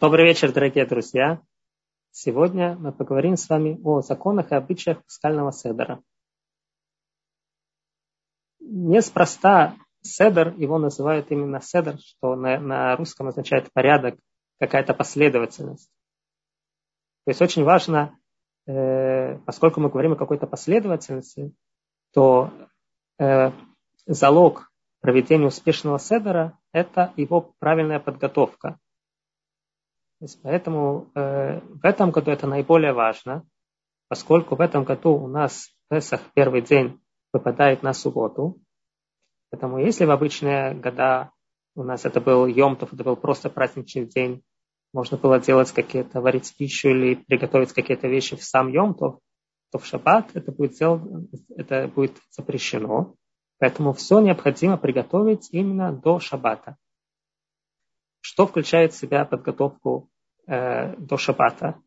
Добрый вечер, дорогие друзья. Сегодня мы поговорим с вами о законах и обычаях пасхального седера. Неспроста седер, его называют именно седер, что на, на русском означает порядок, какая-то последовательность. То есть очень важно, э, поскольку мы говорим о какой-то последовательности, то э, залог проведения успешного седера – это его правильная подготовка – Поэтому э, в этом году это наиболее важно, поскольку в этом году у нас Песах первый день выпадает на субботу. Поэтому если в обычные года у нас это был Йомтов, это был просто праздничный день, можно было делать какие-то, варить пищу или приготовить какие-то вещи в сам Йомтов, то в шаббат это будет, дел, это будет запрещено. Поэтому все необходимо приготовить именно до шаббата. Что включает в себя подготовку э, до шаббата?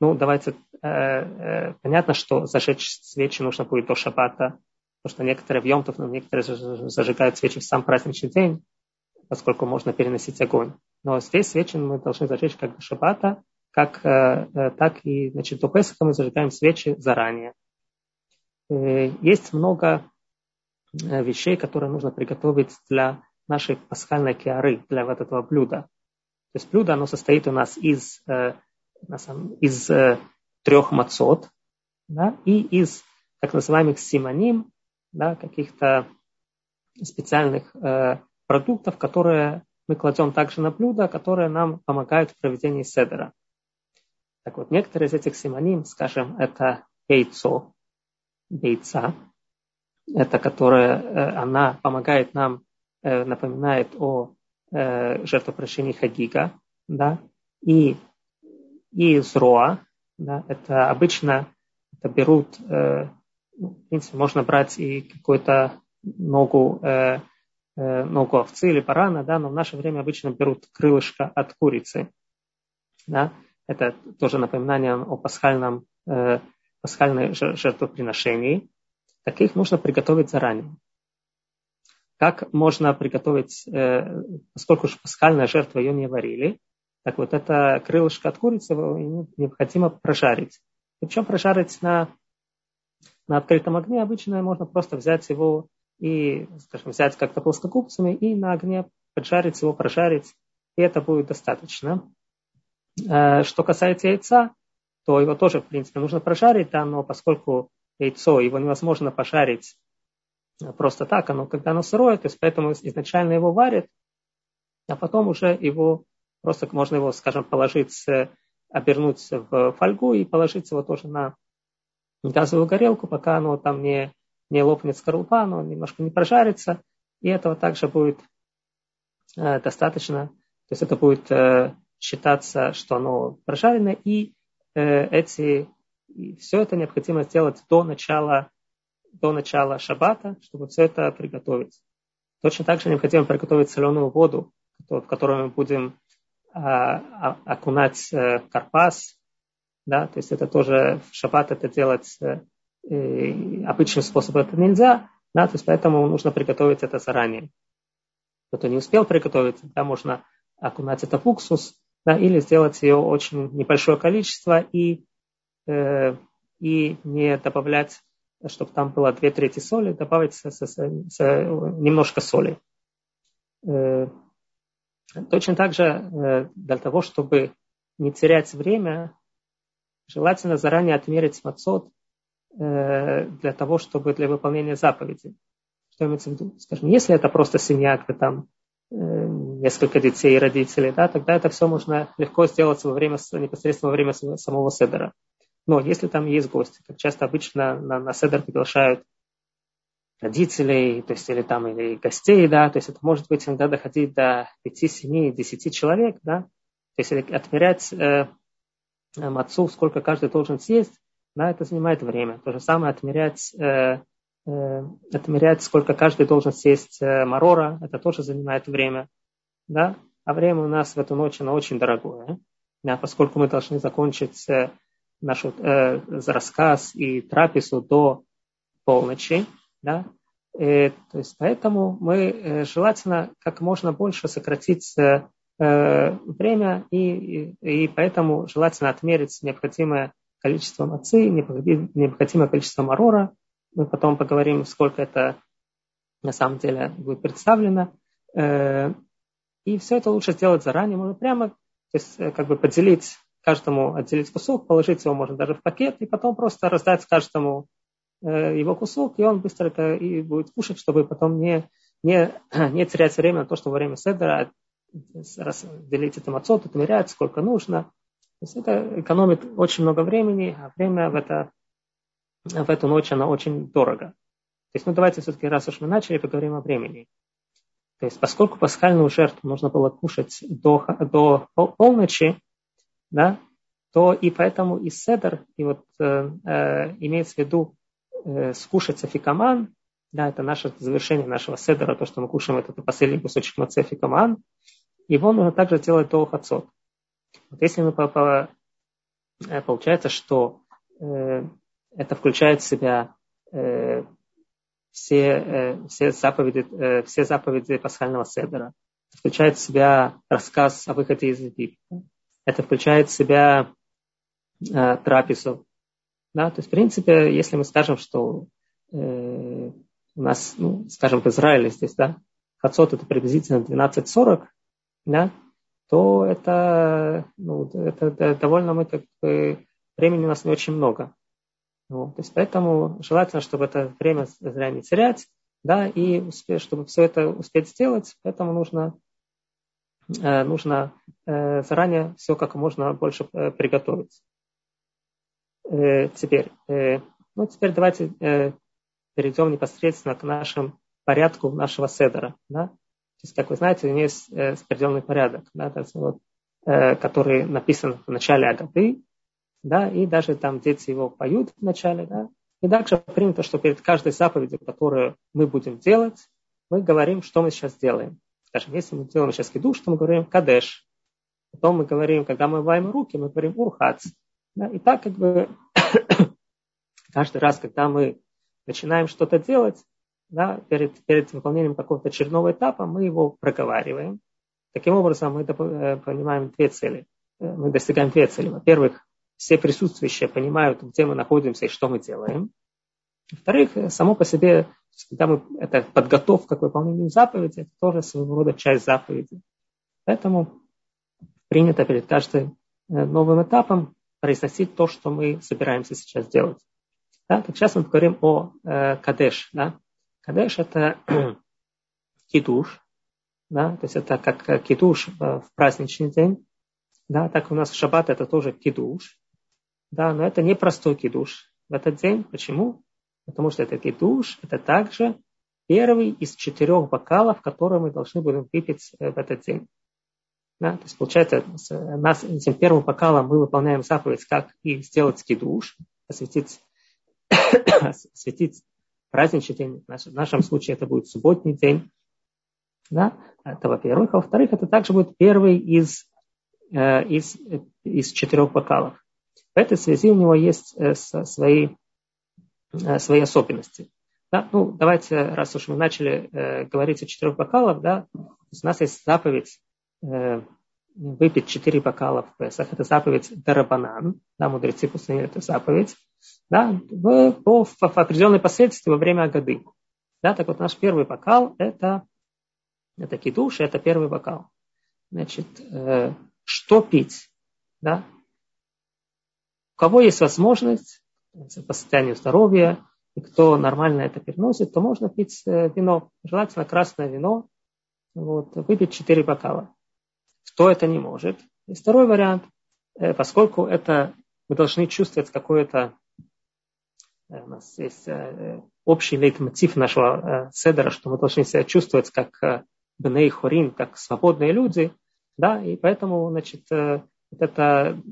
Ну, давайте, э, э, понятно, что зажечь свечи нужно будет до шаббата, потому что некоторые в Йомтов, но некоторые зажигают свечи в сам праздничный день, поскольку можно переносить огонь. Но здесь свечи мы должны зажечь как до шаббата, как, э, э, так и значит, до Песаха мы зажигаем свечи заранее. Э, есть много э, вещей, которые нужно приготовить для нашей пасхальной киары, для вот этого блюда. То есть блюдо, оно состоит у нас из, э, из э, трех мацот да, и из так называемых симоним, да, каких-то специальных э, продуктов, которые мы кладем также на блюдо, которые нам помогают в проведении седера. Так вот, некоторые из этих симоним, скажем, это яйцо, яйца, это которое, она помогает нам напоминает о э, жертвоприношении Хагига, да, и, и зроа, да, это обычно это берут, э, ну, в принципе, можно брать и какую-то ногу, э, ногу овцы или барана, да, но в наше время обычно берут крылышко от курицы, да, это тоже напоминание о пасхальном, пасхальной жертвоприношении. Таких нужно приготовить заранее. Как можно приготовить, э, поскольку уж пасхальная жертва ее не варили, так вот это крылышко от курицы необходимо прожарить. Причем прожарить на, на открытом огне обычно можно просто взять его и, скажем, взять как-то плоскогубцами и на огне поджарить его, прожарить, и это будет достаточно. Э, что касается яйца, то его тоже, в принципе, нужно прожарить, да, но поскольку яйцо, его невозможно пожарить просто так, оно, когда оно сырое, то есть поэтому изначально его варят, а потом уже его просто можно его, скажем, положить, обернуть в фольгу и положить его тоже на газовую горелку, пока оно там не, не лопнет скорлупа, оно немножко не прожарится, и этого также будет э, достаточно, то есть это будет э, считаться, что оно прожарено, и э, эти, все это необходимо сделать до начала до начала шаббата, чтобы все это приготовить. Точно так же необходимо приготовить соленую воду, в которую мы будем а, а, окунать э, карпас. Да, то есть это тоже в шаббат это делать э, обычным способом это нельзя, да, то есть поэтому нужно приготовить это заранее. Кто-то не успел приготовить, да, можно окунать это в уксус, да, или сделать ее очень небольшое количество и, э, и не добавлять чтобы там было две трети соли, добавить с, с, с, с, немножко соли. Э, точно так же э, для того, чтобы не терять время, желательно заранее отмерить мацот э, для того, чтобы для выполнения заповеди. Что имеется в виду? Скажем, если это просто семья, где там несколько детей и родителей, да, тогда это все можно легко сделать во время, непосредственно во время самого седера. Но если там есть гости, как часто обычно на, на седер приглашают родителей, то есть или там или гостей, да, то есть это может быть иногда доходить до 5, 7, 10 человек, да, то есть отмерять э, мацу, сколько каждый должен съесть, да, это занимает время. То же самое отмерять, э, э, отмерять сколько каждый должен съесть э, марора, это тоже занимает время, да, а время у нас в эту ночь, оно очень дорогое, да, поскольку мы должны закончить э, наш э, рассказ и трапезу до полночи, да, и, э, то есть поэтому мы э, желательно как можно больше сократить э, э, время, и, и, и поэтому желательно отмерить необходимое количество мацы, необходимое количество марора. Мы потом поговорим, сколько это на самом деле будет представлено. Э, и все это лучше сделать заранее. Можно прямо то есть, как бы поделить каждому отделить кусок, положить его можно даже в пакет, и потом просто раздать каждому э, его кусок, и он быстро это и будет кушать, чтобы потом не, не, не терять время на то, что во время седера делить это мацот, отмерять, сколько нужно. То есть это экономит очень много времени, а время в, это, в эту ночь оно очень дорого. То есть, ну давайте все-таки, раз уж мы начали, поговорим о времени. То есть, поскольку пасхальную жертву нужно было кушать до, до полночи, да, то и поэтому и седер, и вот э, э, имеется в виду э, скушать афикаман, да, это наше завершение нашего седера, то, что мы кушаем, это последний кусочек маце афикаман, его нужно также делать до хацот. Вот если мы по, по, э, получается, что э, это включает в себя э, все, э, все, заповеди, э, все заповеди пасхального седера, включает в себя рассказ о выходе из Египта, это включает в себя э, трапезу. Да? То есть, в принципе, если мы скажем, что э, у нас, ну, скажем, в Израиле здесь, да, хацот это приблизительно 12.40, да, то это, ну, это, это довольно мы как бы, времени у нас не очень много. Вот. То есть поэтому желательно, чтобы это время зря не терять, да, и успеть, чтобы все это успеть сделать, поэтому нужно нужно э, заранее все как можно больше э, приготовить. Теперь, ну теперь давайте перейдем непосредственно к нашему порядку нашего седера. Да? То есть, как вы знаете, у него есть определенный порядок, да, вот, который написан в начале Агаты, да, и даже там дети его поют в начале, да, и также принято, что перед каждой заповедью, которую мы будем делать, мы говорим, что мы сейчас делаем. Скажем, если мы делаем сейчас кидуш, то мы говорим кадеш. Потом мы говорим, когда мы мываем руки, мы говорим урхац. Да? И так как бы каждый раз, когда мы начинаем что-то делать, да, перед, перед выполнением какого-то очередного этапа, мы его проговариваем. Таким образом, мы э, понимаем две цели. Э, мы достигаем две цели. Во-первых, все присутствующие понимают, где мы находимся и что мы делаем. Во-вторых, само по себе когда мы, это подготовка к выполнению заповеди, это тоже своего рода часть заповеди. Поэтому принято перед каждым э, новым этапом произносить то, что мы собираемся сейчас делать. Да? Так сейчас мы поговорим о э, кадеш. Да? Кадеш это кидуш, да? то есть это как кидуш в праздничный день. Да? Так у нас в шаббат это тоже кидуш. Да? Но это не простой кидуш в этот день. Почему? Потому что это кидуш, это также первый из четырех бокалов, которые мы должны будем выпить э, в этот день. Да, то есть, получается, нас, этим первым бокалом мы выполняем заповедь, как и сделать кидуш, осветить, осветить праздничный день. В нашем случае это будет субботний день. Да? Это во-первых. А во-вторых, это также будет первый из, э, из, из четырех бокалов. В этой связи у него есть э, свои Э, свои особенности. Да? Ну, давайте, раз уж мы начали э, говорить о четырех бокалах, да, у нас есть заповедь э, выпить четыре бокала в Песах. Это заповедь Дарабанан. Да, мудрецы постановили эту заповедь. Да, в, по, в, в определенной последствии во время годы. Да, так вот наш первый бокал это, это кидуш, это первый бокал. Значит, э, что пить? Да? У кого есть возможность, по состоянию здоровья, и кто нормально это переносит, то можно пить э, вино, желательно красное вино, вот, выпить 4 бокала. Кто это не может? И второй вариант, э, поскольку это мы должны чувствовать какое-то э, у нас есть общий лейтмотив нашего седера, что мы должны себя чувствовать как бней хорин, как свободные люди, да, и поэтому, значит, это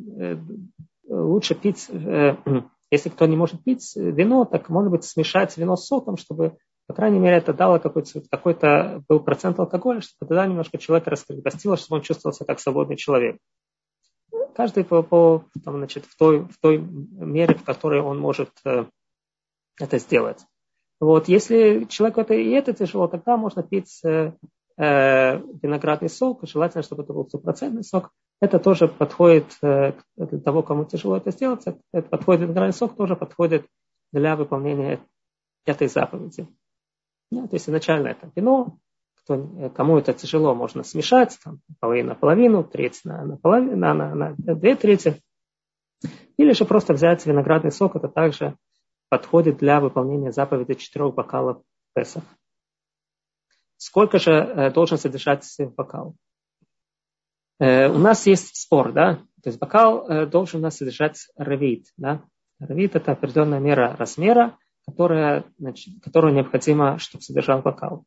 лучше пить если кто не может пить вино, так может быть смешать вино с соком, чтобы, по крайней мере, это дало какой-то, какой-то был процент алкоголя, чтобы тогда немножко человек раскрепостило, чтобы он чувствовал себя как свободный человек. Каждый по, по, там, значит, в, той, в той мере, в которой он может э, это сделать. Вот, если человеку это и это тяжело, тогда можно пить э, виноградный сок, желательно, чтобы это был стопроцентный сок. Это тоже подходит э, для того, кому тяжело это сделать. Это подходит виноградный сок, тоже подходит для выполнения этой заповеди. Ну, то есть изначально это вино, кто, э, кому это тяжело, можно смешать, там, половину на половину, треть на, на, половину, на, на, на две трети. Или же просто взять виноградный сок, это также подходит для выполнения заповеди четырех бокалов Песах. Сколько же э, должен содержать бокал? Э, у нас есть спор, да? То есть бокал э, должен у нас содержать равит, да? Равит это определенная мера размера, которая, значит, которую необходимо, чтобы содержал бокал.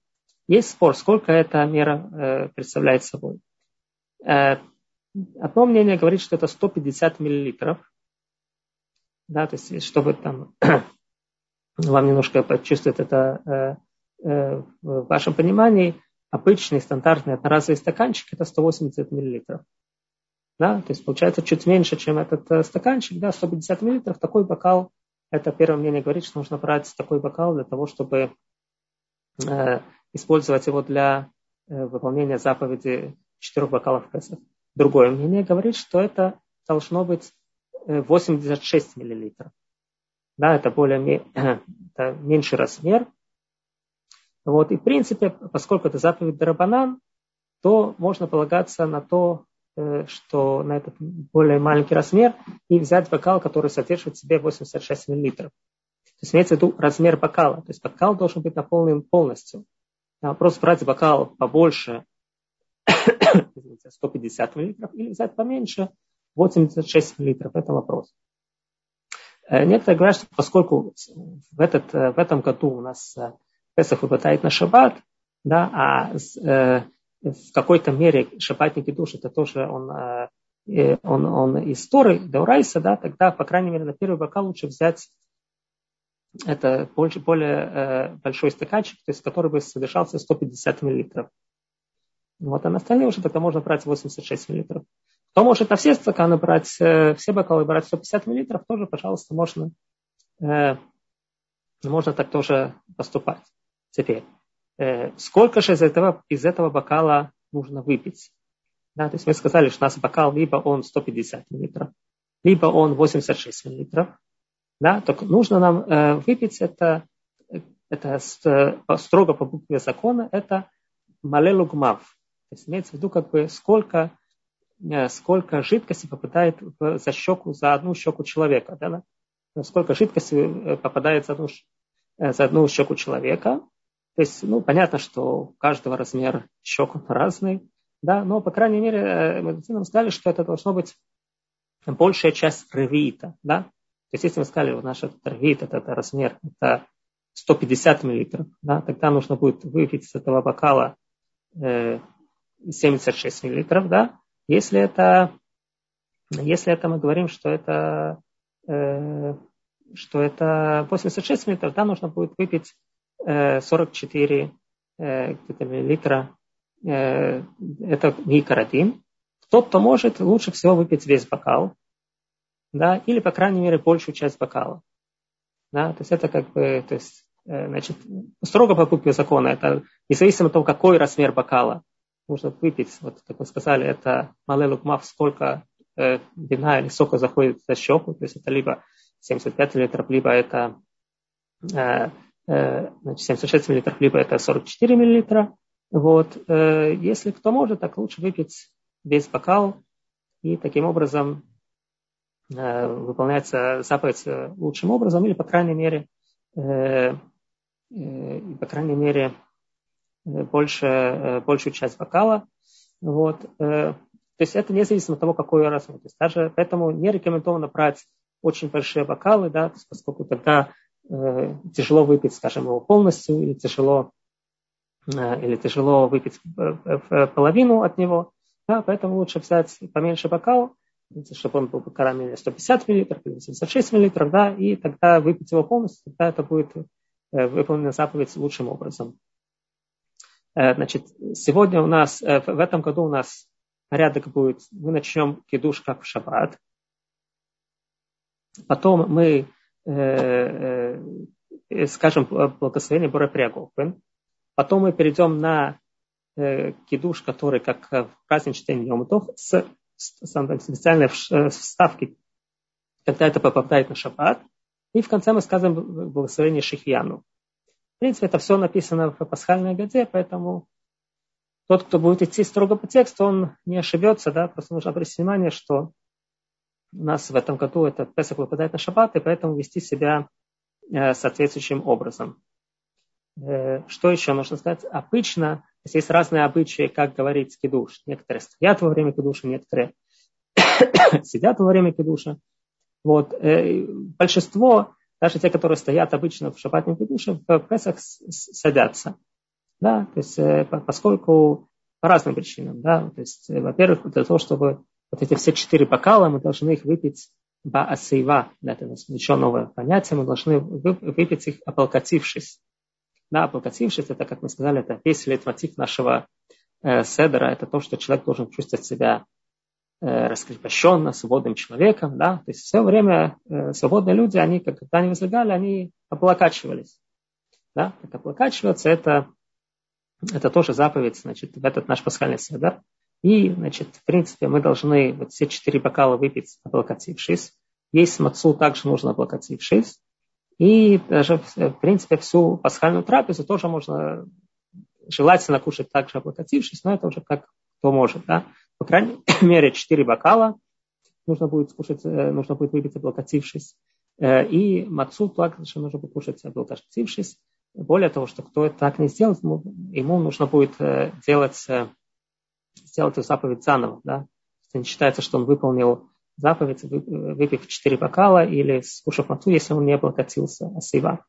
Есть спор, сколько эта мера представляет собой. Одно мнение говорит, что это 150 миллилитров. Да, то есть, чтобы там вам немножко почувствовать это в вашем понимании, обычный стандартный одноразовый стаканчик это 180 миллилитров. Да, то есть получается чуть меньше, чем этот э, стаканчик, да, 150 миллилитров. Такой бокал, это первое мнение говорит, что нужно брать такой бокал для того, чтобы э, использовать его для э, выполнения заповеди четырех бокалов Песах. Другое мнение говорит, что это должно быть 86 миллилитров. Да, это более это меньший размер. Вот, и в принципе, поскольку это заповедь Дарабанан, то можно полагаться на то, э, что на этот более маленький размер и взять бокал, который содержит в себе 86 миллилитров. То есть имеется в виду размер бокала. То есть бокал должен быть наполнен полностью. А просто брать бокал побольше, 150 миллилитров, или взять поменьше, 86 миллилитров. Это вопрос. Э, некоторые говорят, что поскольку в, этот, э, в этом году у нас Песах выпадает на шаббат, да, а э, в какой-то мере шаббатники душ это тоже он, э, он, он из Торы, Даурайса, да, тогда, по крайней мере, на первый бокал лучше взять это более, более э, большой стаканчик, то есть который бы содержался 150 миллилитров. Вот, а на остальные уже тогда можно брать 86 миллилитров. Кто может на все стаканы брать, э, все бокалы брать 150 миллилитров, тоже, пожалуйста, можно, э, можно так тоже поступать. Теперь, э, сколько же из этого, из этого бокала нужно выпить? Да, то есть мы сказали, что у нас бокал либо он 150 миллилитров, либо он 86 миллилитров. Да, только нужно нам э, выпить это, это строго по букве закона, это малелугмав. То есть имеется в виду, как бы, сколько Э, сколько жидкости попадает в, за щеку, за одну щеку человека. Да? Сколько жидкости э, попадает за одну, э, за одну щеку человека. То есть, ну, понятно, что у каждого размер щек разный, да, но, по крайней мере, медицина нам сказали, что это должно быть большая часть ревита, да. То есть, если мы сказали, наш ревит, это, это размер, это 150 миллилитров, да, тогда нужно будет выпить из этого бокала э, 76 миллилитров, да, если это, если это мы говорим, что это, э, что это 86 мл, тогда нужно будет выпить э, 44 э, миллилитра. Э, это микродин. Тот, кто может, лучше всего выпить весь бокал, да, или, по крайней мере, большую часть бокала. Да, то есть это как бы, то есть, э, значит, строго по букве закона, это независимо от того, какой размер бокала нужно выпить, вот как мы сказали, это малелук мав, сколько э, вина или сока заходит за щеку, то есть это либо 75 литров, либо это э, э, значит, 76 миллилитров, либо это 44 миллилитра. Вот. Э, если кто может, так лучше выпить весь бокал, и таким образом э, выполняется заповедь э, лучшим образом, или, по крайней мере, э, э, по крайней мере, больше, э, большую часть бокала. Вот. Э, то есть это независимо от того, какой размер. То даже поэтому не рекомендовано брать очень большие бокалы, да, поскольку тогда э, тяжело выпить, скажем, его полностью, или тяжело, э, или тяжело выпить э, половину от него. Да, поэтому лучше взять поменьше бокал, чтобы он был бокалами 150 мл или 76 мл, да, и тогда выпить его полностью, тогда это будет э, выполнена заповедь лучшим образом. Э, значит, сегодня у нас, э, в этом году у нас порядок будет, мы начнем кидуш как в шаббат. Потом мы э, скажем благословение Борепрягофен. Потом мы перейдем на э, кидуш, который как в праздничный день Йомутов, с, с, с специальной э, вставки, когда это попадает на шаббат. И в конце мы сказываем благословение Шихьяну. В принципе, это все написано в пасхальной годе, поэтому тот, кто будет идти строго по тексту, он не ошибется, да, просто нужно обратить внимание, что у нас в этом году это Песах выпадает на шаббат, и поэтому вести себя э, соответствующим образом. Э, что еще нужно сказать? Обычно есть разные обычаи, как говорить кидуш. Некоторые стоят во время кидуша, некоторые сидят во время кидуша. Вот. Э, большинство, даже те, которые стоят обычно в шаббатном кидуше, в Песах садятся. Да? То есть, поскольку по разным причинам. Да? То есть, во-первых, для того, чтобы вот эти все четыре бокала, мы должны их выпить баасейва, это еще новое понятие, мы должны выпить их, облокотившись. Да, облокотившись, это, как мы сказали, это весь лейтмотив нашего э, седера, это то, что человек должен чувствовать себя э, раскрепощенно, свободным человеком, да, то есть все время э, свободные люди, они, когда они возлегали, они облокачивались, да, так облокачиваться, это, это тоже заповедь, значит, в этот наш пасхальный седер, и, значит, в принципе, мы должны вот все четыре бокала выпить, облокотившись. Есть мацу также нужно облокотившись. И даже, в принципе, всю пасхальную трапезу тоже можно желательно кушать также облокотившись, но это уже как кто может. Да? По крайней мере, четыре бокала нужно будет кушать, э, нужно будет выпить облокотившись. Э, и мацу также нужно будет кушать облокотившись. Более того, что кто это так не сделает, ему нужно будет э, делать сделать эту заповедь заново. Да? Не считается, что он выполнил заповедь, выпив четыре бокала или скушав мату, если он не облокотился асива.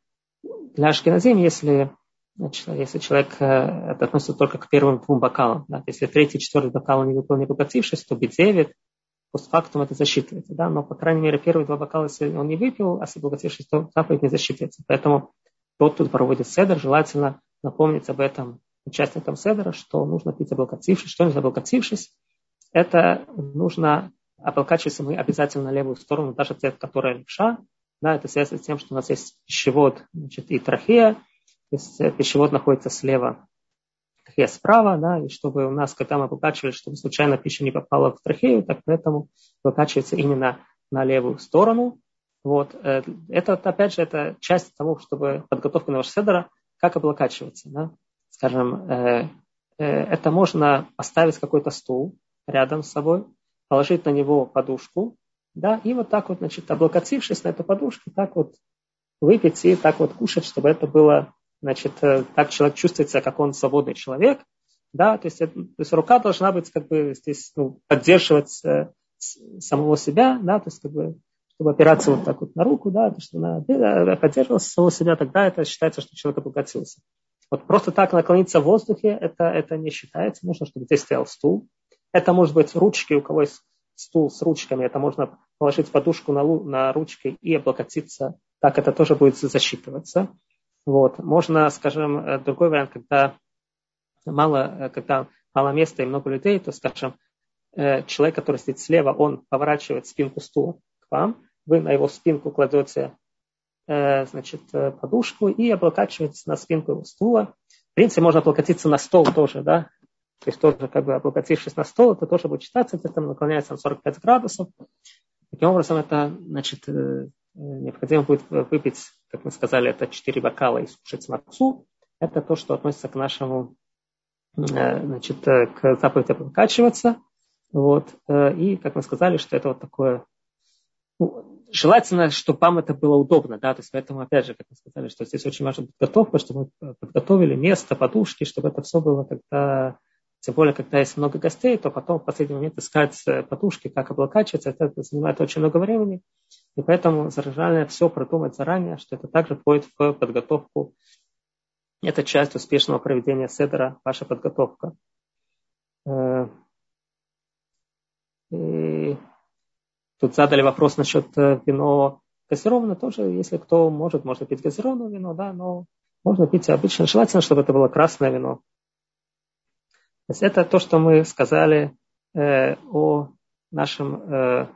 Для Ашкиназим, если, значит, если человек э, это относится только к первым двум бокалам, да? если третий, четвертый бокал он не выполнил, облокотившись, то бедевит, постфактум это засчитывается. Да? Но, по крайней мере, первые два бокала, если он не выпил, а облокотившись, то заповедь не засчитывается. Поэтому тот, кто проводит седр, желательно напомнить об этом участникам седера, что нужно пить облокотившись. Что нужно облокотившись? Это нужно облокачиваться мы обязательно на левую сторону, даже те, которая левша. Да, это связано с тем, что у нас есть пищевод значит, и трахея. То есть э, пищевод находится слева, трахея справа, да, и чтобы у нас, когда мы облокачивали, чтобы случайно пища не попала в трахею, так поэтому облокачивается именно на левую сторону. Вот. Э, это, опять же, это часть того, чтобы подготовка на ваш седера, как облокачиваться. Да? Скажем, э, э, это можно поставить какой-то стул рядом с собой, положить на него подушку, да, и вот так вот, значит, облокотившись на эту подушку, так вот выпить и так вот кушать, чтобы это было, значит, э, так человек чувствует себя, как он свободный человек, да, то есть, то есть рука должна быть как бы здесь ну, поддерживать самого себя, да, то есть как бы чтобы опираться вот так вот на руку, да, то, что она поддерживала самого себя, тогда это считается, что человек облокотился. Вот просто так наклониться в воздухе, это, это не считается. Нужно, чтобы здесь стоял стул. Это может быть ручки, у кого есть стул с ручками, это можно положить подушку на, на ручки и облокотиться. Так это тоже будет засчитываться. Вот. Можно, скажем, э, другой вариант, когда мало, э, когда мало места и много людей, то, скажем, э, человек, который сидит слева, он поворачивает спинку стула к вам, вы на его спинку кладете значит, э, подушку и облокачивается на спинку стула. В принципе, можно облокотиться на стол тоже, да, то есть тоже как бы облокотившись на стол, это тоже будет считаться, это там наклоняется на 45 градусов. Таким образом, это, значит, э, необходимо будет выпить, как мы сказали, это 4 бокала и скушать мацу. Это то, что относится к нашему, значит, к заповеди облокачиваться. Вот. И, как мы сказали, что это вот такое ну, желательно, чтобы вам это было удобно, да, то есть поэтому, опять же, как мы сказали, что здесь очень важна подготовка, чтобы мы подготовили место, подушки, чтобы это все было когда, тем более, когда есть много гостей, то потом в последний момент искать э, подушки, как облокачиваться, это, занимает очень много времени, и поэтому желательно все продумать заранее, что это также входит в подготовку, это часть успешного проведения седера, ваша подготовка. Э, и Тут задали вопрос насчет э, вино газированное тоже, если кто может, можно пить газированное вино, да, но можно пить обычно. Желательно, чтобы это было красное вино. То есть это то, что мы сказали э, о нашем, э,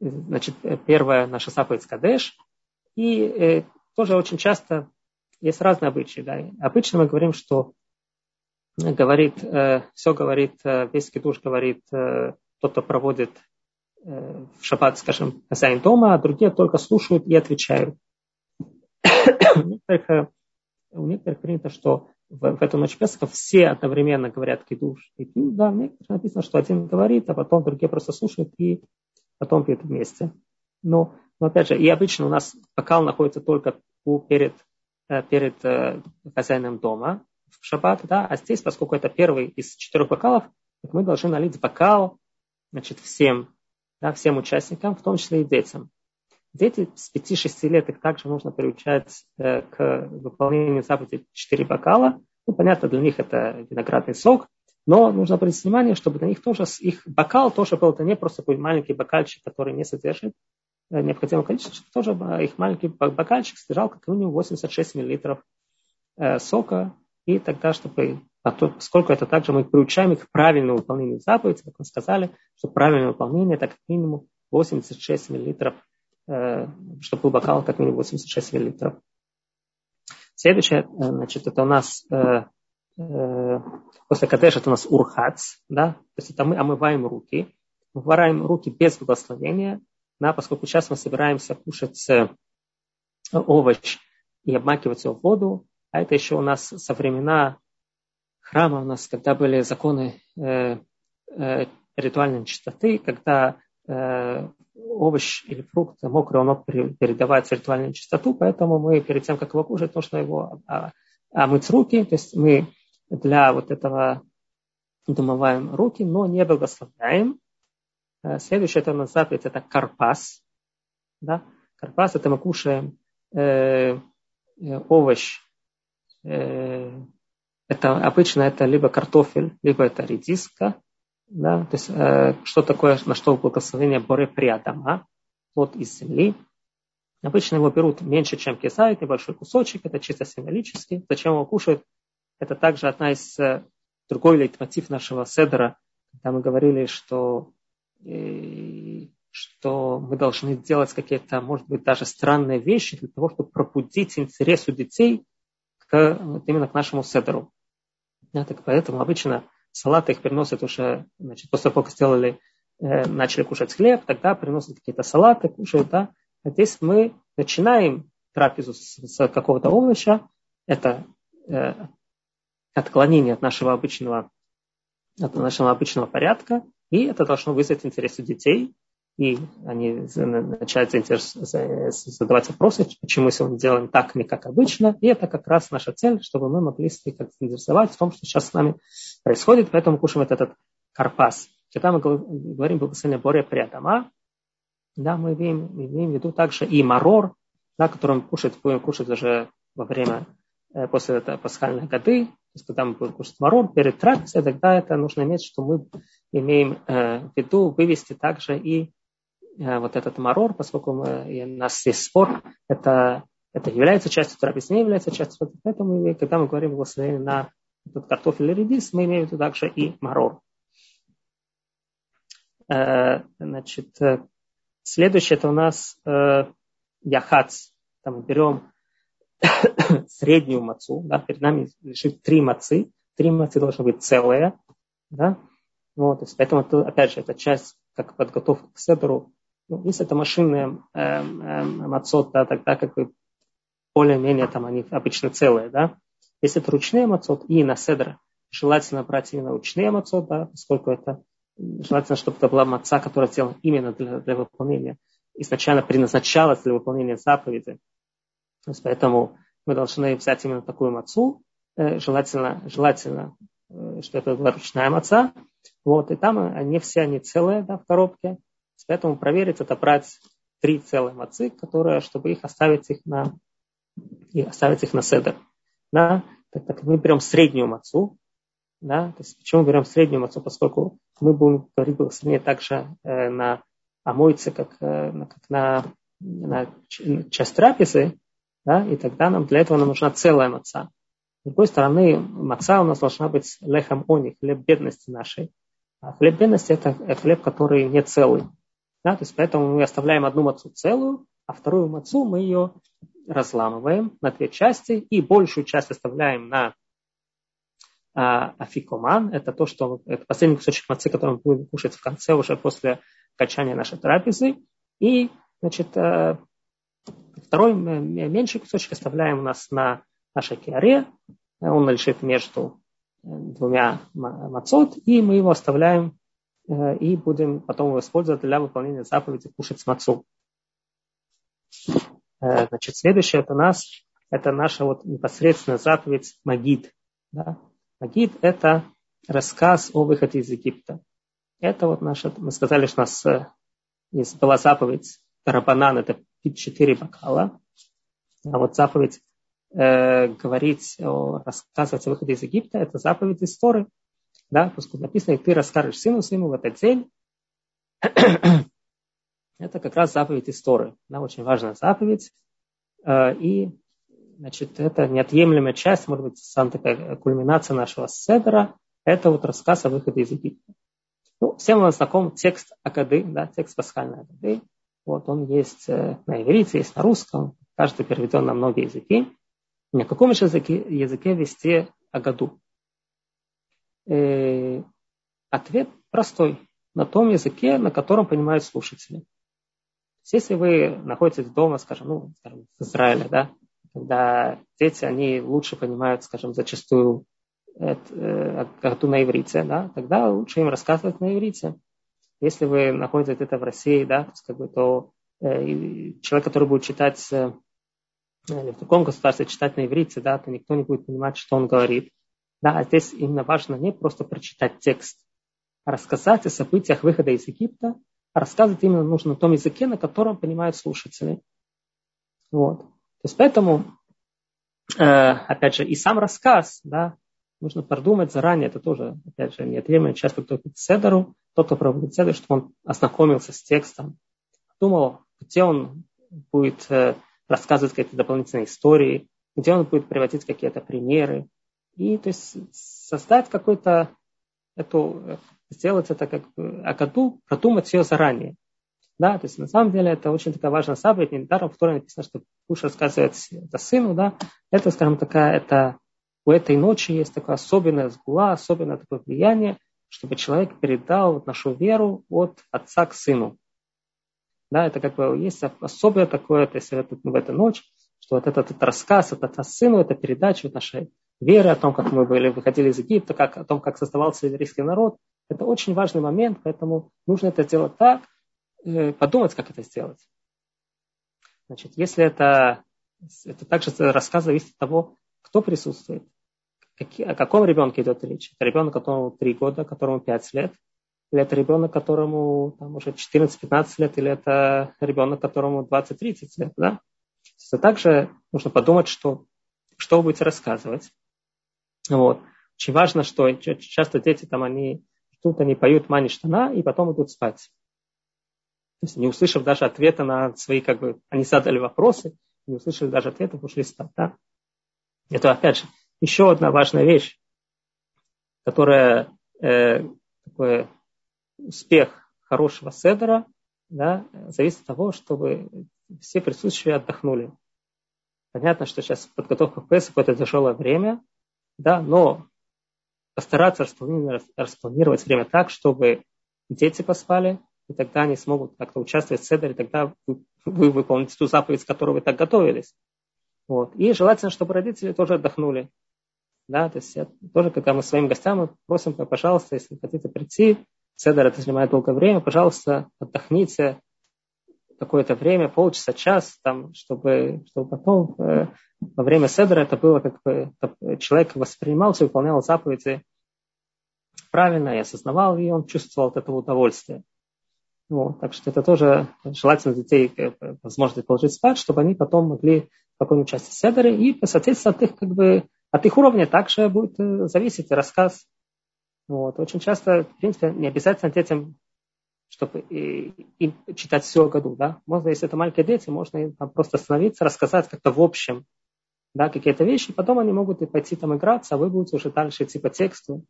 значит, первое наша заповедь Кадеш. И э, тоже очень часто есть разные обычаи. Да. Обычно мы говорим, что говорит, э, все говорит, э, весь кидуш говорит тот, кто проводит в шаббат, скажем, хозяин дома, а другие только слушают и отвечают. у, некоторых, у некоторых принято, что в, в эту ночь Песха все одновременно говорят кидуш и пьют. Да, в некоторых написано, что один говорит, а потом другие просто слушают и потом пьют вместе. Но, но опять же, и обычно у нас бокал находится только у, перед, перед хозяином дома, в шаббат, да, а здесь, поскольку это первый из четырех бокалов, мы должны налить бокал значит, всем, да, всем участникам, в том числе и детям. Дети с 5-6 лет их также нужно приучать э, к выполнению заповеди 4 бокала. Ну, понятно, для них это виноградный сок, но нужно обратить внимание, чтобы для них тоже их бокал тоже был, это не просто такой маленький бокальчик, который не содержит э, необходимое количество, чтобы тоже их маленький бокальчик содержал как минимум 86 миллилитров э, сока, и тогда, чтобы, а то, поскольку это также мы приучаем их к правильному выполнению заповеди, как мы сказали, что правильное выполнение это как минимум 86 миллилитров, э, чтобы был бокал как минимум 86 миллилитров. Следующее, э, значит, это у нас э, э, после кадеша это у нас урхац, да, то есть это мы омываем руки, омываем руки без благословения, да, поскольку сейчас мы собираемся кушать э, овощ и обмакивать его в воду, а это еще у нас со времена храма у нас, когда были законы э, э, ритуальной чистоты, когда э, овощ или фрукт мокрый, он мог передавать ритуальную чистоту, поэтому мы перед тем, как его кушать, нужно его а, омыть руки, то есть мы для вот этого домываем руки, но не благословляем. Следующее это у нас заповедь, это карпас. Да? Карпас это мы кушаем э, овощ это обычно это либо картофель, либо это редиска. Да? То есть, э, что такое, на что благословение боре приадама, плод из земли. Обычно его берут меньше, чем кисает, небольшой кусочек, это чисто символически. Зачем его кушают? Это также одна из э, другой лейтмотив нашего седера, когда мы говорили, что, что мы должны делать какие-то, может быть, даже странные вещи для того, чтобы пробудить интерес у детей к, именно к нашему седеру. Да, так поэтому обычно салаты их приносят уже, значит, после того, как сделали, э, начали кушать хлеб, тогда приносят какие-то салаты, кушают, да. А здесь мы начинаем трапезу с, с какого-то овоща, это э, отклонение от нашего обычного, от нашего обычного порядка, и это должно вызвать интерес у детей, и они начинают задавать вопросы, почему сегодня делаем так, не как обычно. И это как раз наша цель, чтобы мы могли заинтересовать в том, что сейчас с нами происходит, поэтому кушаем вот этот карпас. Когда мы говорим благословение Боря Приадама, да, мы имеем, имеем в виду также и марор, да, который мы кушать, будем кушать даже во время, э, после этого пасхальной годы, то есть когда мы будем кушать марор перед трапезой, тогда это нужно иметь, что мы имеем э, в виду вывести также и вот этот марор, поскольку мы, у нас есть спор, это, это является частью трапезы, не является частью. Поэтому, когда мы говорим благословение на этот картофель или редис, мы имеем в виду также и марор. Э, значит, э, следующее это у нас яхац. Там мы берем среднюю мацу, да, перед нами лежит три мацы, три мацы должны быть целые, да, вот, поэтому, опять же, это часть как подготовка к седру, ну, если это машинные э, э, мацот, да, тогда как бы более-менее там они обычно целые, да. Если это ручные мацот и на седр, желательно брать именно ручные мацот, да, поскольку это желательно, чтобы это была маца, которая сделана именно для, для выполнения, изначально предназначалась для выполнения заповеди. То есть поэтому мы должны взять именно такую мацу, э, желательно, желательно, э, что это была ручная маца, вот, и там они все они целые, да, в коробке, Поэтому проверить это брать три целые мацы, которые, чтобы их оставить их на, и оставить их на седер. Да? Так, так мы берем среднюю мацу. Да? То есть почему берем среднюю мацу? Поскольку мы будем говорить благословение также э, на омойце, как, э, как на, на часть трапезы, да? и тогда нам для этого нам нужна целая маца. С другой стороны, маца у нас должна быть лехом они, хлеб бедности нашей. А хлеб бедности это хлеб, который не целый. Да, то есть поэтому мы оставляем одну мацу целую, а вторую мацу мы ее разламываем на две части и большую часть оставляем на, А афикоман – это то, что это последний кусочек мацы, который мы будем кушать в конце, уже после окончания нашей трапезы. И, значит, э, второй меньший кусочек оставляем у нас на нашей киаре. Он лежит между э, двумя мацот, и мы его оставляем э, и будем потом его использовать для выполнения заповеди кушать мацу. Значит, следующее это нас, это наша вот непосредственная заповедь Магид. Да? Магид – это рассказ о выходе из Египта. Это вот наша, мы сказали, что у нас есть, была заповедь Тарабанан, это пить четыре бокала. А вот заповедь э, говорить, о, рассказывать о выходе из Египта, это заповедь из Торы. Да, поскольку написано, и ты расскажешь сыну своему в этот день. это как раз заповедь из Торы. Да, очень важная заповедь. Э, и значит, это неотъемлемая часть, может быть, сам такая кульминация нашего седера, это вот рассказ о выходе из Египта. Ну, всем вам знаком текст Акады, да, текст пасхальной Акады. Вот он есть э, на иврите, есть на русском, каждый переведен на многие языки. На каком же языке, языке вести Агаду? Э, ответ простой. На том языке, на котором понимают слушатели. Если вы находитесь дома, скажем, ну, скажем, в Израиле, да, когда дети, они лучше понимают, скажем, зачастую э, на иврите, да, тогда лучше им рассказывать на иврите. Если вы находитесь это в России, да, то, как бы, то э, человек, который будет читать э, или в другом государстве читать на иврите, да, то никто не будет понимать, что он говорит. Да, а здесь именно важно не просто прочитать текст, а рассказать о событиях выхода из Египта, а рассказывать именно нужно на том языке, на котором понимают слушатели. Вот. То есть поэтому, э, опять же, и сам рассказ, да, нужно продумать заранее, это тоже, опять же, неотъемлемая часть подготовки к седеру, тот, кто проводит седер, чтобы он ознакомился с текстом, думал, где он будет э, рассказывать какие-то дополнительные истории, где он будет приводить какие-то примеры, и то есть создать какой-то эту, сделать это как бы акаду, продумать ее заранее. Да, то есть на самом деле это очень такая важная заповедь, недаром в Торе написано, что Куш рассказывает это сыну, да, это, скажем, такая, это у этой ночи есть такая особенная сгула, особенное такое влияние, чтобы человек передал вот нашу веру от отца к сыну. Да, это как бы есть особое такое, то есть это, в эту ночь, что вот этот, этот рассказ от отца к сыну, это передача вот нашей веры о том, как мы были, выходили из Египта, как, о том, как создавался еврейский народ. Это очень важный момент, поэтому нужно это сделать так, Э, подумать, как это сделать. Значит, если это, это также рассказ зависит от того, кто присутствует, какие, о каком ребенке идет речь. Это ребенок, которому 3 года, которому 5 лет, или это ребенок, которому там, уже 14-15 лет, или это ребенок, которому 20-30 лет. Да? То также нужно подумать, что, что вы будете рассказывать. Вот. Очень важно, что часто дети там, они тут они поют мани штана и потом идут спать. То есть не услышав даже ответа на свои, как бы, они задали вопросы, не услышали даже ответа, ушли спать. Да? Это, опять же, еще одна важная вещь, которая э, такой успех хорошего седера да, зависит от того, чтобы все присутствующие отдохнули. Понятно, что сейчас подготовка к Песаху это тяжелое время, да, но постараться распланировать время так, чтобы дети поспали, и тогда они смогут как-то участвовать в седере, тогда вы, вы выполните ту заповедь, с которой вы так готовились. Вот. И желательно, чтобы родители тоже отдохнули. Да, то есть я, тоже, когда мы своим гостям мы просим, пожалуйста, если хотите прийти, седер это занимает долгое время, пожалуйста, отдохните какое-то время, полчаса, час, там, чтобы, чтобы потом э, во время седера это было как бы человек воспринимал все, выполнял заповеди правильно и осознавал, и он чувствовал от этого удовольствие. Вот, так что это тоже желательно детей э, возможность положить спать, чтобы они потом могли спокойно участвовать в седере. И, соответственно, от их, как бы, от их уровня также будет э, зависеть рассказ. Вот. Очень часто, в принципе, не обязательно детям, чтобы им читать все году. Да? Можно, если это маленькие дети, можно там просто остановиться, рассказать как-то в общем да, какие-то вещи, потом они могут и пойти там играться, а вы будете уже дальше идти по тексту.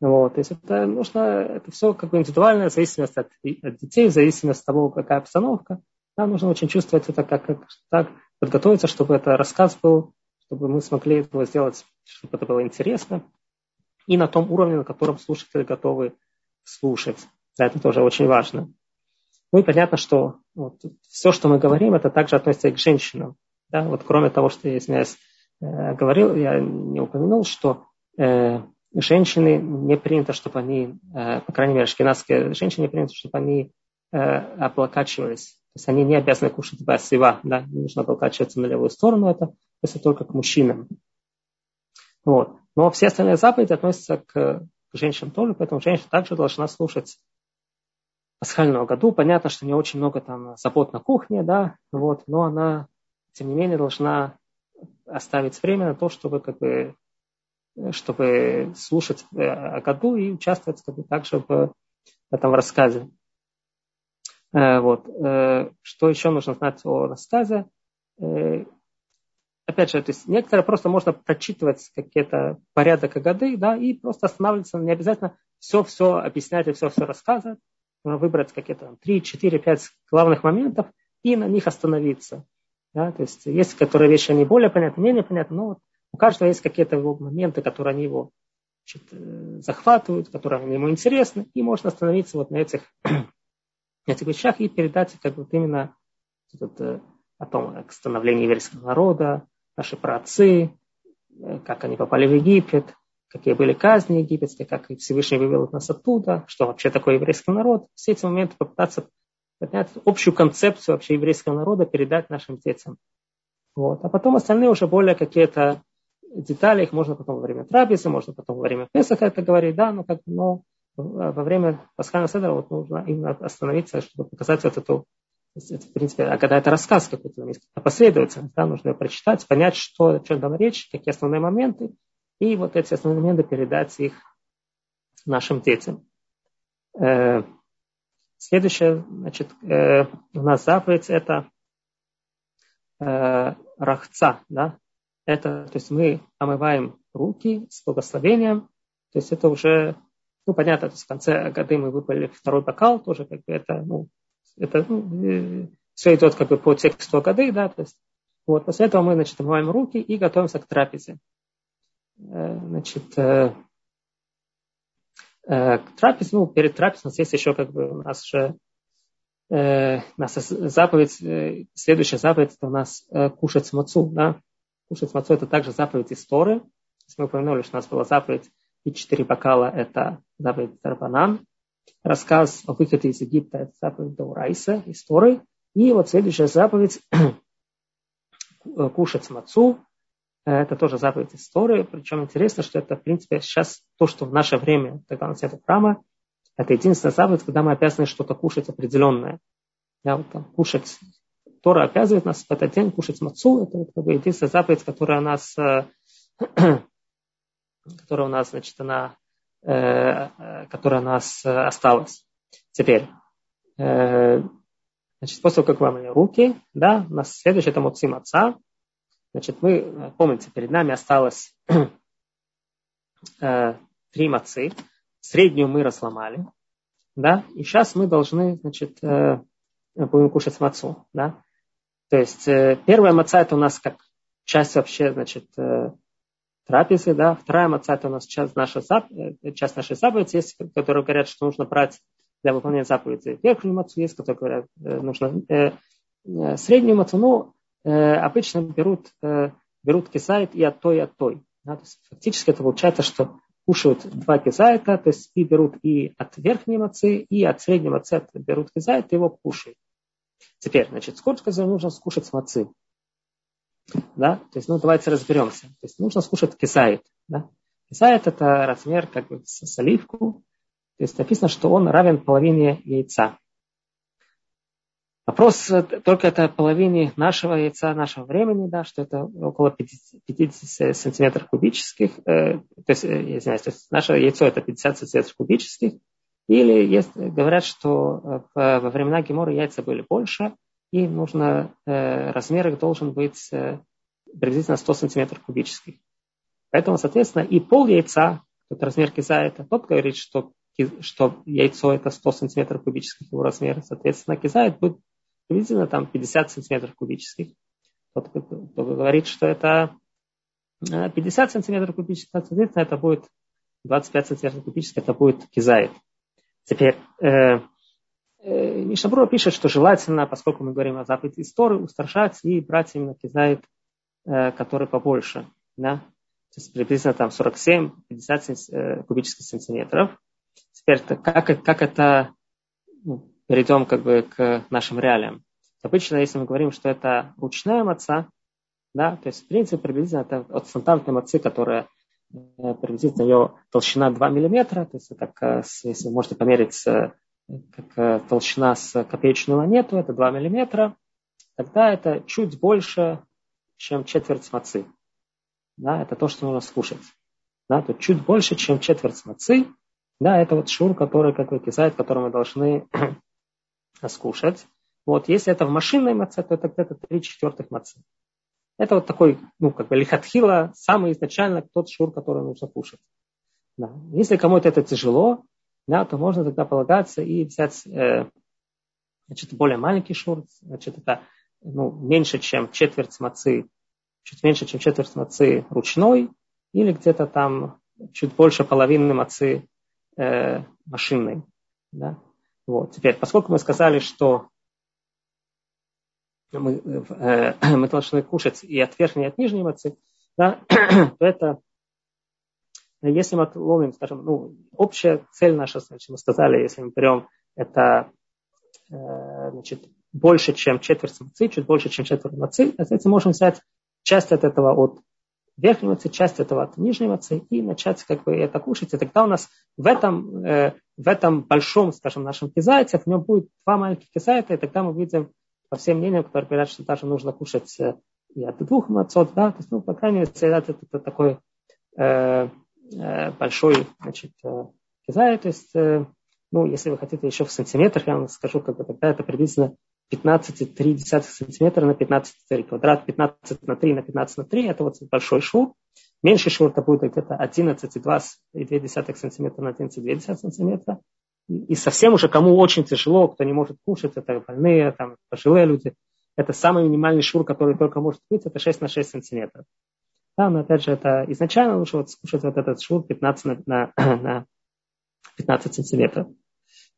Вот, то есть это нужно, это все как бы индивидуальная зависимость от, от детей, в зависимости от того, какая обстановка. Нам нужно очень чувствовать это, как, как так подготовиться, чтобы это рассказ был, чтобы мы смогли его сделать, чтобы это было интересно. и на том уровне, на котором слушатели готовы слушать. Да, это тоже очень важно. Ну и понятно, что вот, все, что мы говорим, это также относится и к женщинам. Да? Вот кроме того, что я, извиняюсь, э, говорил, я не упомянул, что э, женщины не принято, чтобы они, э, по крайней мере, шкинадские женщины не принято, чтобы они э, облокачивались. То есть они не обязаны кушать басива, да, не нужно облокачиваться на левую сторону, это если только к мужчинам. Вот. Но все остальные заповеди относятся к, к женщинам тоже, поэтому женщина также должна слушать пасхального году. Понятно, что у нее очень много там забот на кухне, да, вот, но она, тем не менее, должна оставить время на то, чтобы как бы чтобы слушать э, о году и участвовать как бы, также в, этом рассказе. Э, вот. Э, что еще нужно знать о рассказе? Опять же, то есть некоторые просто можно прочитывать какие-то порядок о годы, да, и просто останавливаться, не обязательно все-все объяснять и все-все рассказывать. Выбрать какие-то 3, 4, 5 главных моментов и на них остановиться. Да? То есть есть которые вещи, они более понятны, менее понятны, но вот у каждого есть какие-то моменты, которые они его значит, э, захватывают, которые ему интересны, и можно остановиться вот на этих, этих вещах и передать как вот именно вот, э, о том, о становлении еврейского народа, наши праотцы, э, как они попали в Египет, какие были казни египетские, как Всевышний вывел нас оттуда, что вообще такое еврейский народ. Все эти моменты попытаться поднять общую концепцию вообще еврейского народа, передать нашим детям. Вот. А потом остальные уже более какие-то детали, их можно потом во время трапезы, можно потом во время Песаха это говорить, да, но, как, но во время Пасхального Седра вот нужно именно остановиться, чтобы показать вот эту, это, в принципе, а когда это рассказ какой-то, есть последовательность, да, нужно прочитать, понять, что, о чем там речь, какие основные моменты, и вот эти основные моменты передать их нашим детям. Э, следующее, значит, э, у нас заповедь это э, рахца, да, это, то есть мы омываем руки с благословением, то есть это уже, ну, понятно, то есть в конце годы мы выпали второй бокал, тоже как бы это, ну, это, ну, все идет как бы по тексту годы, да, то есть вот, после этого мы, значит, омываем руки и готовимся к трапезе. Э, значит, э, к трапезе, ну, перед трапезой у нас есть еще как бы у нас же у нас заповедь, следующая заповедь это у нас кушать мацу, да, Кушать мацу это также заповедь истории. Мы упомянули, что у нас была заповедь и четыре бокала – это заповедь Тарбанан. Рассказ о выходе из Египта – это заповедь Даурайса, истории. И вот следующая заповедь – кушать мацу. Это тоже заповедь истории. Причем интересно, что это, в принципе, сейчас то, что в наше время, когда у нас нет храма, это единственная заповедь, когда мы обязаны что-то кушать определенное. Я вот там кушать Тора обязывает нас в этот день кушать мацу. Это вот как бы единственная заповедь, которая у нас, э, которая у нас, значит, она, э, э, которая у нас осталась. Теперь, значит, после того, как вам руки, да, у нас следующее это муцим отца. Значит, мы, помните, перед нами осталось три мацы. Среднюю мы разломали, да, и сейчас мы должны, значит, будем кушать мацу, да. То есть э, первая маца это у нас как часть вообще, значит, э, трапезы, да. Вторая маца это у нас часть, наша, э, часть нашей заповеди, есть, которые говорят, что нужно брать для выполнения заповеди верхнюю мацу, есть, которые говорят, нужно э, среднюю мацу, но э, обычно берут, э, берут кисайт и от той, и от той. Да? То есть, фактически это получается, что кушают два кизайта, то есть и берут и от верхней мацы, и от средней мацы берут кизайт, и его кушают. Теперь, значит, сколько же нужно скушать с мацы? Да? То есть, ну, давайте разберемся. То есть, нужно скушать кисайт. Да? Кисайт – это размер как бы с оливку. То есть, написано, что он равен половине яйца. Вопрос э, только это половине нашего яйца, нашего времени, да, что это около 50, 50 сантиметров кубических. Э, то есть, э, извиняюсь, то есть наше яйцо это 50 сантиметров кубических. Или есть, говорят, что э, во времена Гемора яйца были больше, и нужно, э, размер их должен быть э, приблизительно 100 сантиметров кубических. Поэтому, соответственно, и пол яйца, тот размер кизайта, тот говорит, что, что яйцо это 100 сантиметров кубических его размера. Соответственно, кизайт будет приблизительно там 50 сантиметров кубических. Кто говорит, что это 50 сантиметров кубических, соответственно, это будет 25 сантиметров кубических, это будет кизает. Теперь, э, э, пишет, что желательно, поскольку мы говорим о заповеди истории, устаршать и брать именно кизает, э, который побольше. Да? То есть приблизительно там 47-50 э, кубических сантиметров. Теперь, как, как это, ну, перейдем как бы к нашим реалиям. Обычно, если мы говорим, что это ручная маца, да, то есть, в принципе, приблизительно это от стандартной мацы, которая э, приблизительно ее толщина 2 миллиметра, то есть, как, э, если вы можете померить как э, толщина с копеечную монету, это 2 миллиметра, тогда это чуть больше, чем четверть мацы. Да, это то, что нужно скушать. Да, то чуть больше, чем четверть мацы. Да, это вот шур, который, как вы кисает, который мы должны скушать. Вот, если это в машинной маце, то это где-то 3 четвертых мацы. Это вот такой, ну, как бы лихатхила, самый изначально тот шур, который нужно кушать. Да. Если кому-то это тяжело, да, то можно тогда полагаться и взять э, значит, более маленький шур, значит, это ну, меньше, чем четверть мацы, чуть меньше, чем четверть мацы ручной, или где-то там чуть больше половины мацы э, машинной. Да? Вот. Теперь, поскольку мы сказали, что мы, э, мы должны кушать и от верхней, и от нижней мацы, да, то это, если мы ловим, скажем, ну, общая цель наша, значит, мы сказали, если мы берем это э, значит, больше, чем четверть мацы, чуть больше, чем четверть мацы, соответственно, можем взять часть от этого от верхней мацы, часть этого от нижней мацы и начать как бы это кушать. И тогда у нас в этом, э, в этом большом, скажем, нашем кизайте, в нем будет два маленьких кизайта, и тогда мы видим по всем мнениям, которые говорят, что даже нужно кушать э, и от двух мацот, да, то есть, ну, по крайней мере, это, это такой э, э, большой, значит, э, кизай, то есть, э, ну, если вы хотите еще в сантиметрах, я вам скажу, как бы тогда это приблизительно 15,3 сантиметра на 15 квадрат, 15 на 3 на 15 на 3, это вот большой швур. Меньший швур это будет где-то 11,2 сантиметра на 11,2 сантиметра и совсем уже кому очень тяжело, кто не может кушать, это больные, там, пожилые люди, это самый минимальный шур, который только может быть, это 6 на 6 сантиметров. Да, но опять же, это изначально лучше вот скушать вот этот шур 15 на, на, на 15 сантиметров.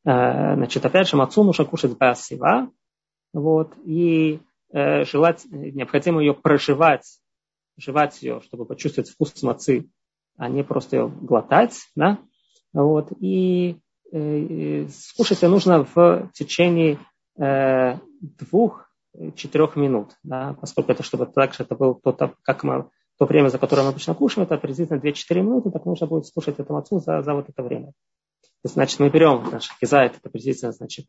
Э, значит, опять же, мацу нужно кушать басива, вот, и э, желать, необходимо ее проживать, жевать ее, чтобы почувствовать вкус мацы, а не просто ее глотать, да, вот, и Э, скушать нужно в течение э, двух-четырех минут, да, поскольку это, чтобы также это было то, как мы, то время, за которое мы обычно кушаем, это приблизительно 2-4 минуты, так нужно будет скушать эту мацу за, за вот это время. Значит, мы берем наш кизайт, это приблизительно, значит,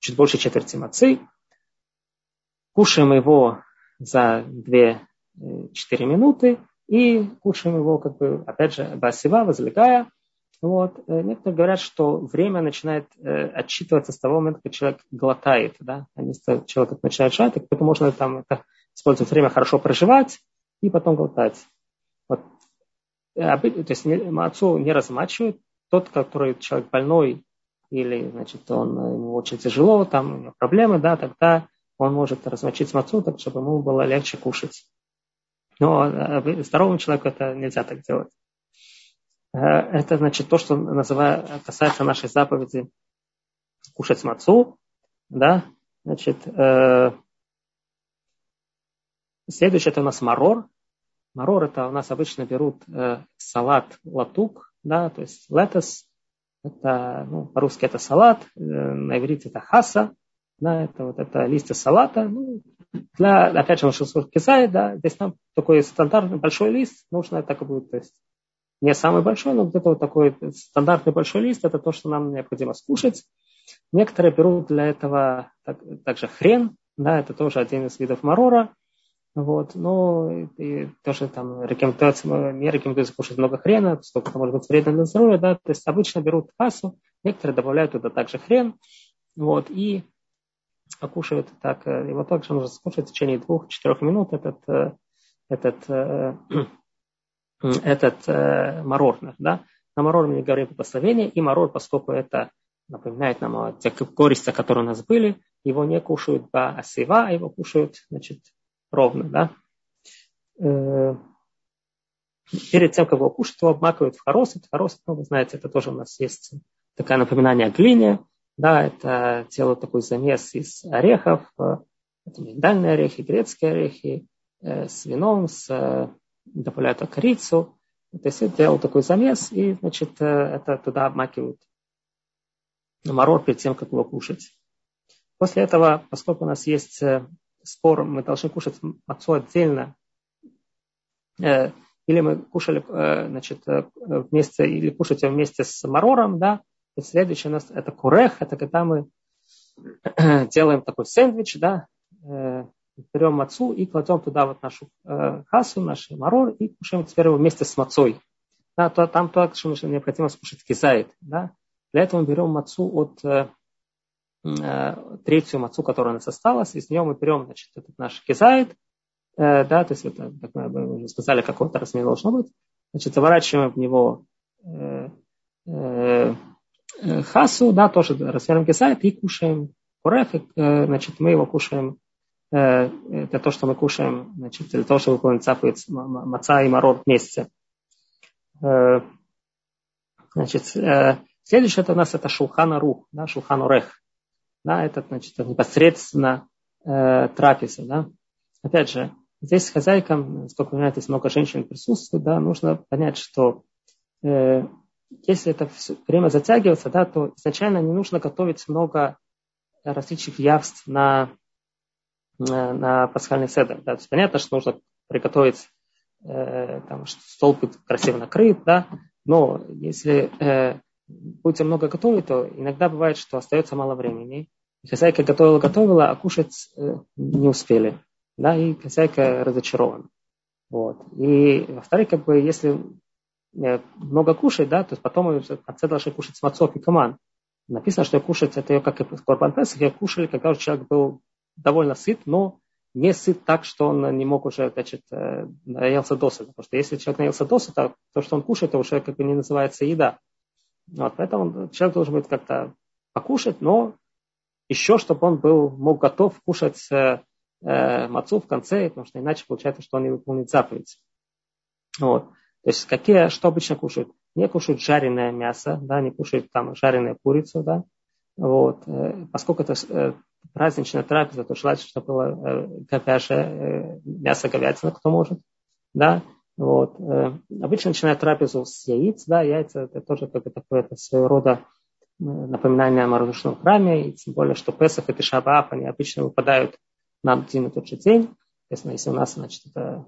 чуть больше четверти мацы, кушаем его за 2-4 минуты и кушаем его, как бы, опять же, басива, возлегая, вот. Э, некоторые говорят, что время начинает э, отчитываться с того момента, когда человек глотает. Да? А если человек начинает жать, то можно там это, использовать время хорошо проживать и потом глотать. Вот. Э, то есть отцу не размачивают. Тот, который человек больной или значит, он, ему очень тяжело, там у него проблемы, да, тогда он может размочить мацу, так чтобы ему было легче кушать. Но здоровому человеку это нельзя так делать. Э, это значит то, что называю, касается нашей заповеди кушать мацу. Да? Значит, э, следующее это у нас марор. Марор это у нас обычно берут э, салат латук, да, то есть летос. Это, ну, по-русски это салат, э, на иврите это хаса, да, это вот это листья салата. Ну, для, опять же, он кизай, да, здесь там такой стандартный большой лист, нужно так и будет, то есть не самый большой, но где-то вот такой стандартный большой лист, это то, что нам необходимо скушать. Некоторые берут для этого так, также хрен, да, это тоже один из видов марора. Вот, но и тоже там рекомендуется, не рекомендуется кушать много хрена, сколько это может быть вредно для здоровья, да, то есть обычно берут кассу, некоторые добавляют туда также хрен, вот, и покушают так, э, его также нужно скушать в течение двух-четырех минут этот, э, этот э, этот марор. Да? На марор мы говорим благословение, и марор, поскольку это напоминает нам о тех горестях, которые у нас были, его не кушают ба асива, а его кушают значит, ровно. Да? Перед тем, как его кушать, его обмакивают в хоросит. Хоросит, ну, вы знаете, это тоже у нас есть такое напоминание о глине. Да, это делают такой замес из орехов, э, это миндальные орехи, грецкие орехи, э, с вином, с, э, добавляют корицу. То есть делают такой замес, и, значит, это туда обмакивают марор перед тем, как его кушать. После этого, поскольку у нас есть спор, мы должны кушать мацу отдельно, или мы кушали, значит, вместе, или кушать вместе с марором, да, и следующее у нас это курех, это когда мы делаем такой сэндвич, да, э, берем мацу и кладем туда вот нашу э, хасу, наш марор, и кушаем теперь его вместе с мацой. Да, то, там то, что необходимо скушать кизайт. Да. Для этого мы берем мацу от э, третью мацу, которая у нас осталась, из нее мы берем значит, этот наш кизайт, да, то есть это, как мы уже сказали, какой-то размер должно быть, значит, заворачиваем в него хасу, да, тоже развернем кисайт и кушаем курех, э, значит, мы его кушаем э, это то, что мы кушаем, значит, для того, чтобы выполнить заповедь маца и марор вместе. Значит, следующее это у нас это шулхана рух, да, шулхану рех. Да, это, значит, непосредственно э, трапеза, да. Опять же, здесь хозяйкам, сколько вы знаете, много женщин присутствует, да, нужно понять, что э, если это время затягивается, да, то изначально не нужно готовить много различных явств на, на, на пасхальный седр. Да. То есть понятно, что нужно приготовить, э, там, что стол будет красиво накрыт, да, но если э, будете много готовить, то иногда бывает, что остается мало времени. И хозяйка готовила-готовила, а кушать э, не успели. Да, и хозяйка разочарована. Вот. И, во-вторых, как бы, если Э, много кушать, да, то есть потом в конце должны кушать смацов и каман. Написано, что кушать это как и Корбан Песах, ее кушали, когда уже человек был довольно сыт, но не сыт так, что он не мог уже, значит, э, наелся досыта. Потому что если человек наелся досыта, то, что он кушает, это уже как бы не называется еда. Вот, поэтому человек должен быть как-то покушать, но еще, чтобы он был, мог готов кушать э, э, мацу в конце, потому что иначе получается, что он не выполнит заповедь. Вот. То есть какие, что обычно кушают? Не кушают жареное мясо, да, не кушают там жареную курицу, да. Вот. Э, поскольку это э, праздничная трапеза, то желательно, чтобы было э, говяжье, мясо говядина, кто может, да. Вот. Обычно начинают трапезу с яиц, да, яйца это тоже как бы такое это своего рода напоминание о морозочном храме, и тем более, что Песах и Тишабаф, они обычно выпадают на один и тот же день. Естественно, если у нас, значит, это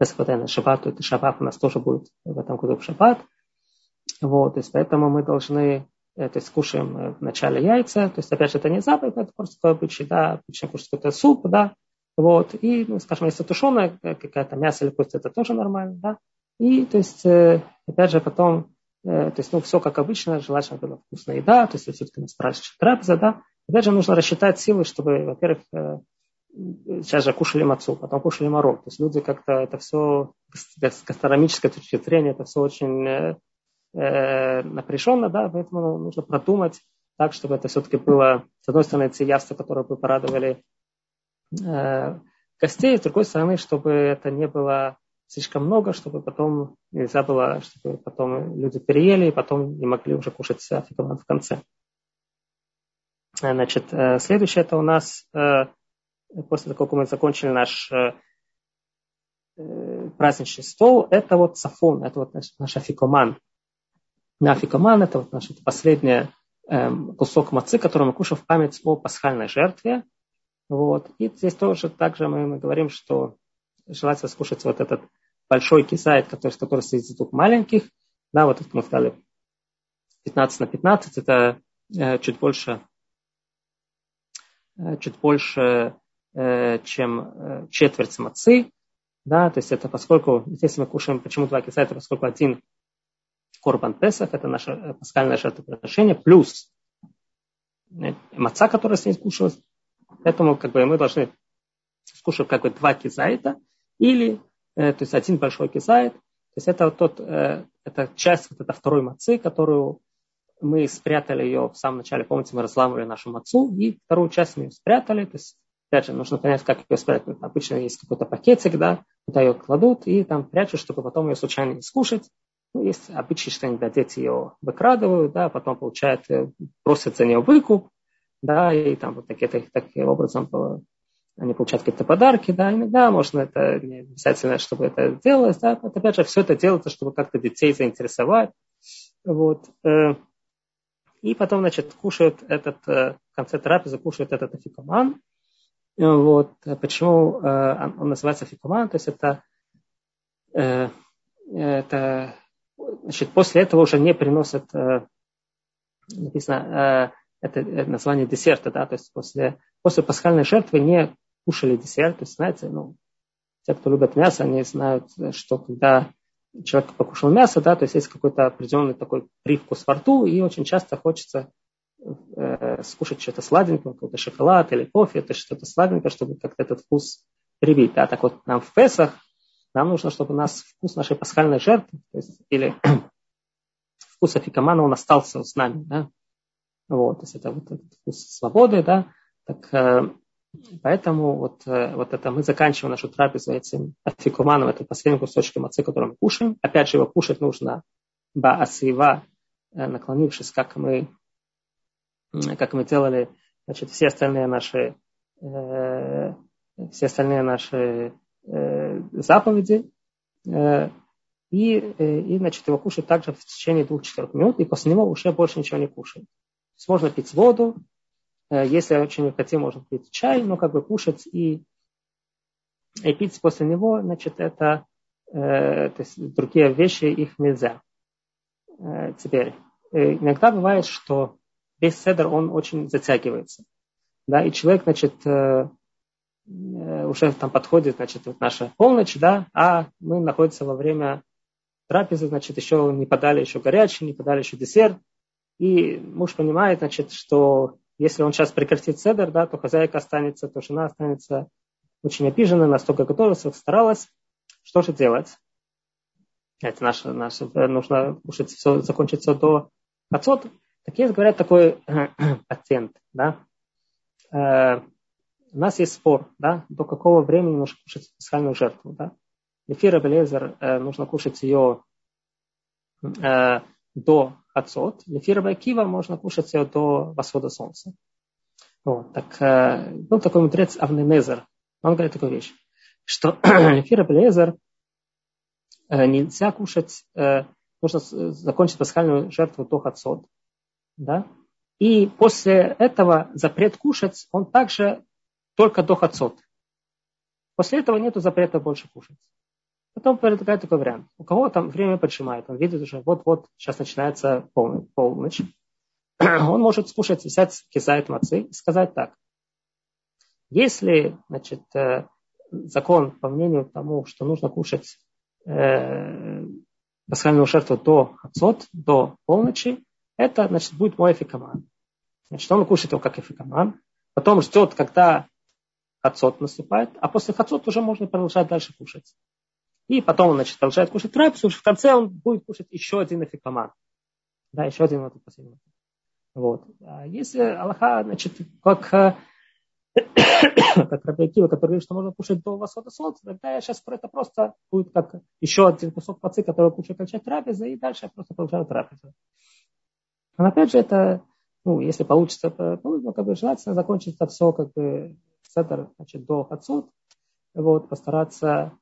несмотря на шаббат, то это шаббат у нас тоже будет в этом году в шаббат. Вот, то есть поэтому мы должны, э, то есть кушаем э, вначале яйца, то есть опять же это не заповедь, это просто такой да, обычно кушать какой-то суп, да, вот, и, ну, скажем, если тушеное э, какая-то мясо или кость, это тоже нормально, да, и, то есть, опять же, потом, то есть, ну, все как обычно, желательно была вкусная еда, то есть, все-таки нас спрашивают трапеза, да, опять же, нужно рассчитать силы, чтобы, во-первых, сейчас же кушали мацу, потом кушали морок. То есть люди как-то это все с гастрономической точки зрения, это все очень э, э, напряженно, да, поэтому нужно продумать так, чтобы это все-таки было, с одной стороны, те явства, которые бы порадовали э, гостей, с другой стороны, чтобы это не было слишком много, чтобы потом нельзя было, чтобы потом люди переели и потом не могли уже кушать афикаман в конце. Значит, э, следующее это у нас э, после того, как мы закончили наш э, э, праздничный стол, это вот сафон, это вот наш, наш афикоман. Афикоман это вот наш это последний э, кусок мацы, который мы кушаем в память о пасхальной жертве. Вот. И здесь тоже также мы, мы говорим, что желательно скушать вот этот большой кисайт, который, который стоит из двух маленьких. Да, вот это мы сказали 15 на 15, это э, чуть больше, э, чуть больше чем э, четверть мацы, да, то есть это поскольку, если мы кушаем, почему два киса, это поскольку один корбан Песах, это наше э, пасхальное жертвоприношение, плюс маца, которая с ней скушалась, поэтому как бы мы должны скушать как бы два кизайта, или, то есть один большой кизайт, то есть это вот тот, это часть вот этой второй мацы, которую мы спрятали ее в самом начале, помните, мы разламывали нашу мацу, и вторую часть мы ее спрятали, то есть опять же, нужно понять, как ее спрятать. Обычно есть какой-то пакетик, да, куда ее кладут и там прячут, чтобы потом ее случайно не скушать. Ну, есть обычай, что иногда дети ее выкрадывают, да, потом получают, э, просят за нее выкуп, да, и там вот такие, таким образом они получают какие-то подарки, да, иногда можно это не обязательно, чтобы это делалось, да, вот опять же, все это делается, чтобы как-то детей заинтересовать, вот, э, и потом, значит, кушают этот, э, в конце трапезы кушают этот афикоман, вот, почему он называется афикоман, то есть это, это значит, после этого уже не приносят, э, написано, э, это название десерта, да, то есть после, после пасхальной жертвы не кушали десерт, то есть, знаете, ну, те, кто любит мясо, они знают, что когда человек покушал мясо, да, то есть есть какой-то определенный такой привкус во рту, и очень часто хочется э, скушать что-то сладенькое, какой-то шоколад или кофе, это что-то сладенькое, чтобы как-то этот вкус привить. Да. Так вот, нам в Песах нам нужно, чтобы у нас вкус нашей пасхальной жертвы, то есть, или вкус афикамана, он остался с нами. Да? Вот, то есть это вот этот вкус свободы, да, так э, поэтому вот, э, вот это мы заканчиваем нашу трапезу этим афикуманом, это последний кусочек мацы, который мы кушаем. Опять же, его кушать нужно баасива, э, наклонившись, как мы, как мы делали, значит, все остальные наши, э, все остальные наши Э, заповеди, э, и, э, и значит, его кушать также в течение двух-четырех минут, и после него уже больше ничего не кушать. То можно пить воду, если очень не хотим, можно пить чай, но как бы кушать и, и пить после него, значит, это то есть другие вещи, их нельзя. Теперь, иногда бывает, что весь седр, он очень затягивается. Да, и человек, значит, Э, уже там подходит, значит, вот наша полночь, да, а мы находимся во время трапезы, значит, еще не подали еще горячий, не подали еще десерт. И муж понимает, значит, что если он сейчас прекратит седер, да, то хозяйка останется, то жена останется очень обижена, настолько готовилась, старалась. Что же делать? Это наше, наше нужно кушать все, закончить все до отцот. Так есть, говорят, такой пациент, да, э, у нас есть спор, да, до какого времени нужно кушать пасхальную жертву. Да? Эфир Белезер э, нужно кушать ее э, до отцот. Эфир Кива можно кушать ее до восхода солнца. Вот, так, э, был такой мудрец Авнемезер. Он говорит такую вещь, что эфир Белезер э, нельзя кушать, э, нужно закончить пасхальную жертву до отцот. Да? И после этого запрет кушать, он также только до хацот. После этого нет запрета больше кушать. Потом предлагает такой вариант. У кого там время поджимает, он видит уже, вот-вот, сейчас начинается полночь. полночь. Он может скушать, взять кизайт мацы и сказать так. Если, значит, э, закон, по мнению тому, что нужно кушать э, пасхальную жертву до отцот, до полночи, это, значит, будет мой эфикаман. Значит, он кушает его как эфикаман, потом ждет, когда хацот наступает, а после хацот уже можно продолжать дальше кушать. И потом он значит, продолжает кушать трапезу, в конце он будет кушать еще один эфикоман. Да, еще один вот последний. Вот. А если Аллаха, значит, как, как Рабиакива, который говорит, что можно кушать до восхода солнца, тогда я сейчас это просто будет как еще один кусок пацы, который кушает кончать трапезы, и дальше я просто продолжаю трапезу. Но опять же, это, ну, если получится, ну, как бы желательно закончить это все как бы седер, значит, до хацут, вот, постараться,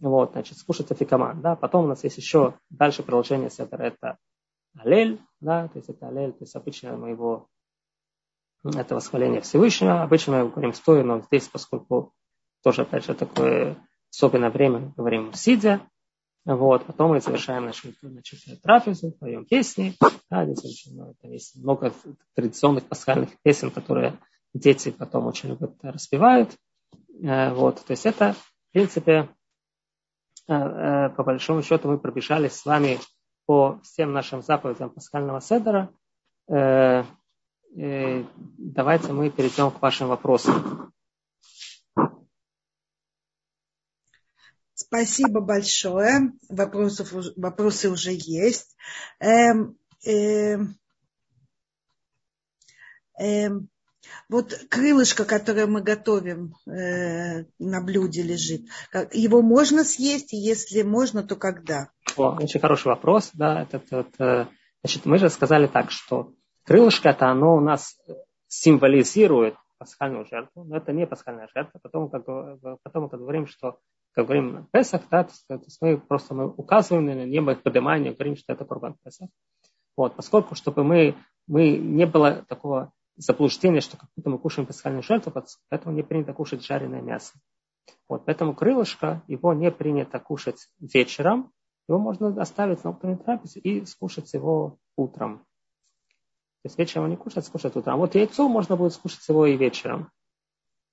вот, значит, скушать афикаман, да, потом у нас есть еще дальше продолжение седера, это алель, да, то есть это алель, то есть обычно мы его, это восхваление Всевышнего, обычно мы говорим стоя, но здесь, поскольку тоже, опять же, такое особенное время, мы говорим сидя, вот, потом мы завершаем нашу значит, трапезу, поем песни. Да, здесь очень много, есть много традиционных пасхальных песен, которые дети потом очень любят, распевают. Э, вот, то есть это, в принципе, э, э, по большому счету мы пробежали с вами по всем нашим заповедям пасхального седера. Давайте мы перейдем к вашим вопросам. Спасибо большое. Вопросов, вопросы уже есть. Эм, эм, эм, Вот крылышко, которое мы готовим э, на блюде лежит, его можно съесть, и если можно, то когда? О, очень хороший вопрос. Да, этот, этот, э, значит, мы же сказали так, что крылышко это оно у нас символизирует пасхальную жертву, но это не пасхальная жертва, потому как, потом, как говорим, что как говорим Песах, да, то есть мы просто мы указываем на небо их поднимание, говорим, что это Курбан Песах. Вот, поскольку, чтобы мы, мы не было такого заблуждения, что как будто мы кушаем пасхальную жертву, поэтому не принято кушать жареное мясо. Вот, поэтому крылышко, его не принято кушать вечером, его можно оставить на утренней трапезе и скушать его утром. То есть вечером не кушать, скушать утром. А вот яйцо можно будет скушать его и вечером.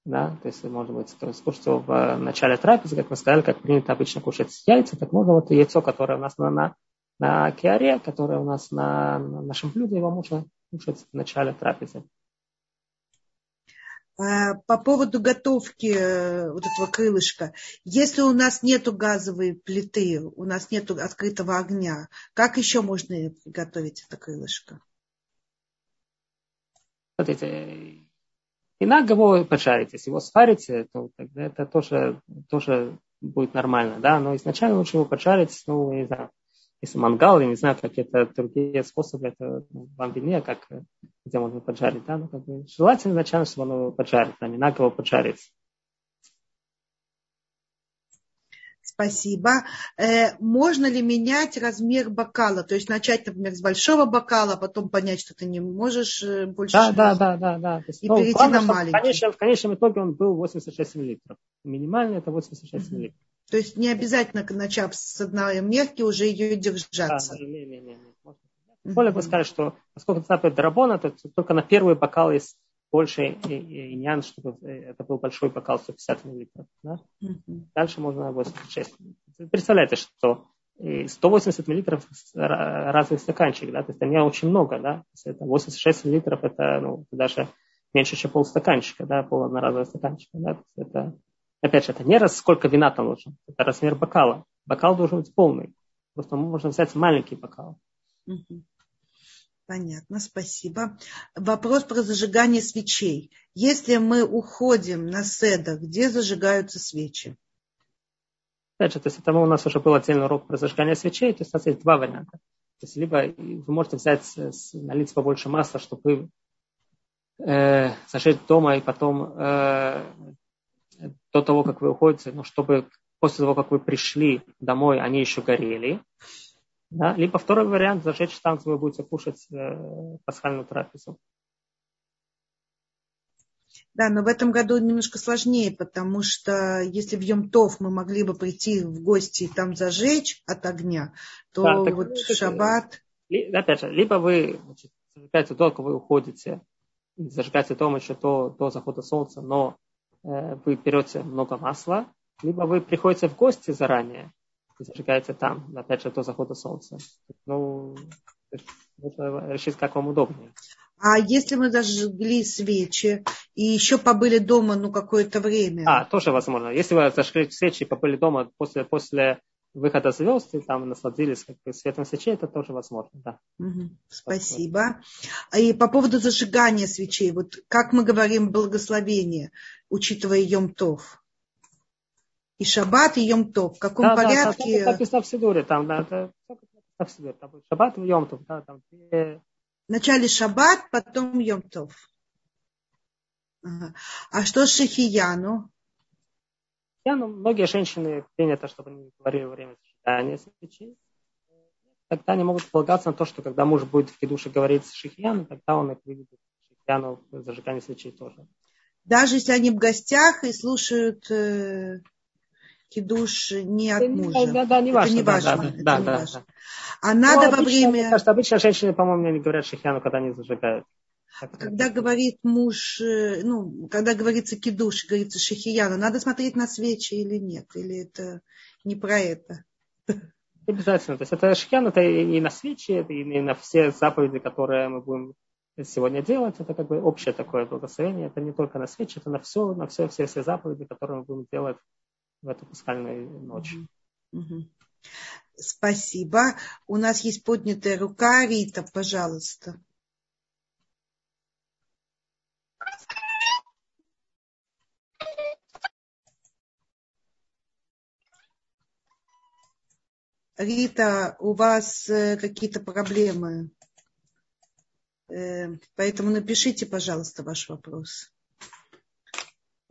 Да, то есть, может быть, то есть, скушать его в начале трапезы, как мы сказали, как принято обычно кушать яйца, так можно вот яйцо, которое у нас на, на, на киаре, которое у нас на, на нашем блюде, его можно кушать в начале трапезы. А, по поводу готовки э, вот этого крылышка. Если у нас нет газовой плиты, у нас нет открытого огня, как еще можно приготовить это крылышко? Смотрите, и на его пожарить. Если его сварите, то тогда это тоже, тоже будет нормально. Да? Но изначально лучше его поджарить, ну, не знаю, если мангал, я не знаю, какие-то другие способы, это ну, вам виднее, как, где можно поджарить, да, ну, как бы, желательно изначально, чтобы оно поджарить, а не на кого поджарить. Спасибо. Э, можно ли менять размер бокала? То есть начать, например, с большого бокала, а потом понять, что ты не можешь э, больше... Да, да, да, да. да. и ну, перейти главное, на маленький. В конечном, в конечном итоге он был 86 миллилитров. Минимальный это 86 миллилитров. То есть не обязательно, начав с одной мерки, уже ее держаться. Да, не, не, не, не. Более бы сказать, что поскольку это Дарабона, то только на первый бокал есть больше иньян, чтобы это был большой бокал 150 миллилитров. Да? Mm-hmm. Дальше можно 86. Представляете, что 180 миллилитров разных стаканчик, да, то есть не очень много, да, это 86 миллилитров, это ну, даже меньше, чем полстаканчика, да, пол одноразового стаканчика, да, это Опять же, это не раз сколько вина там нужно, это размер бокала. Бокал должен быть полный. Просто можно взять маленький бокал. Понятно, спасибо. Вопрос про зажигание свечей. Если мы уходим на седа, где зажигаются свечи? Опять же, то есть это у нас уже был отдельный урок про зажигание свечей, то есть у нас есть два варианта. То есть либо вы можете взять, налить побольше масла, чтобы э, зажечь дома и потом э, до того, как вы уходите, ну, чтобы после того, как вы пришли домой, они еще горели. Да? Либо второй вариант, зажечь где вы будете кушать э, пасхальную трапезу. Да, но в этом году немножко сложнее, потому что если в Йом-Тов мы могли бы прийти в гости и там зажечь от огня, то да, вот в шаббат... Опять же, либо вы значит, зажигаете только вы уходите, зажигаете дома еще до, до захода солнца, но Э, вы берете много масла, либо вы приходите в гости заранее и зажигаете там, опять же, до захода солнца. Ну, нужно решить, как вам удобнее. А если мы зажгли свечи и еще побыли дома ну, какое-то время? А, тоже возможно. Если вы зажгли свечи и побыли дома после, после выхода звезд и там насладились как бы, светом свечей, это тоже возможно, да. Угу, спасибо. И по поводу зажигания свечей, вот как мы говорим благословение, учитывая Йом-Тов? И Шаббат, и Йом-Тов. В каком да, порядке? Да, так написано в Сидуре, там, да, это в Сидуре, там будет Шаббат и Йом-Тов, да, там две... Вначале Шаббат, потом Йом-Тов. Ага. А что с Шахияну? Я, ну, многие женщины принято, чтобы они говорили во время сочетания свечей. Тогда они могут полагаться на то, что когда муж будет в кидуше говорить с шихьяном, тогда он их выведет шихьяну в зажигании свечей тоже. Даже если они в гостях и слушают э, кидуш не от мужа. Да, да, не важно. Это не важно. Да, да, да, да, да. А надо ну, обычно, во время... Кажется, обычно женщины, по-моему, не говорят шихьяну, когда они зажигают. Когда говорит муж, э, ну, когда говорится кидуш, говорится шахияна, надо смотреть на свечи или нет? Или это не про это? Обязательно. То есть это шахиян, это и на свечи, это и на все заповеди, которые мы будем сегодня делать. Это как бы общее такое благословение. Это не только на свечи, это на все, на все, все, все заповеди, которые мы будем делать в эту пасхальную ночь. Спасибо. У нас есть поднятая рука. Рита, пожалуйста. Рита, у вас э, какие-то проблемы. Э, поэтому напишите, пожалуйста, ваш вопрос.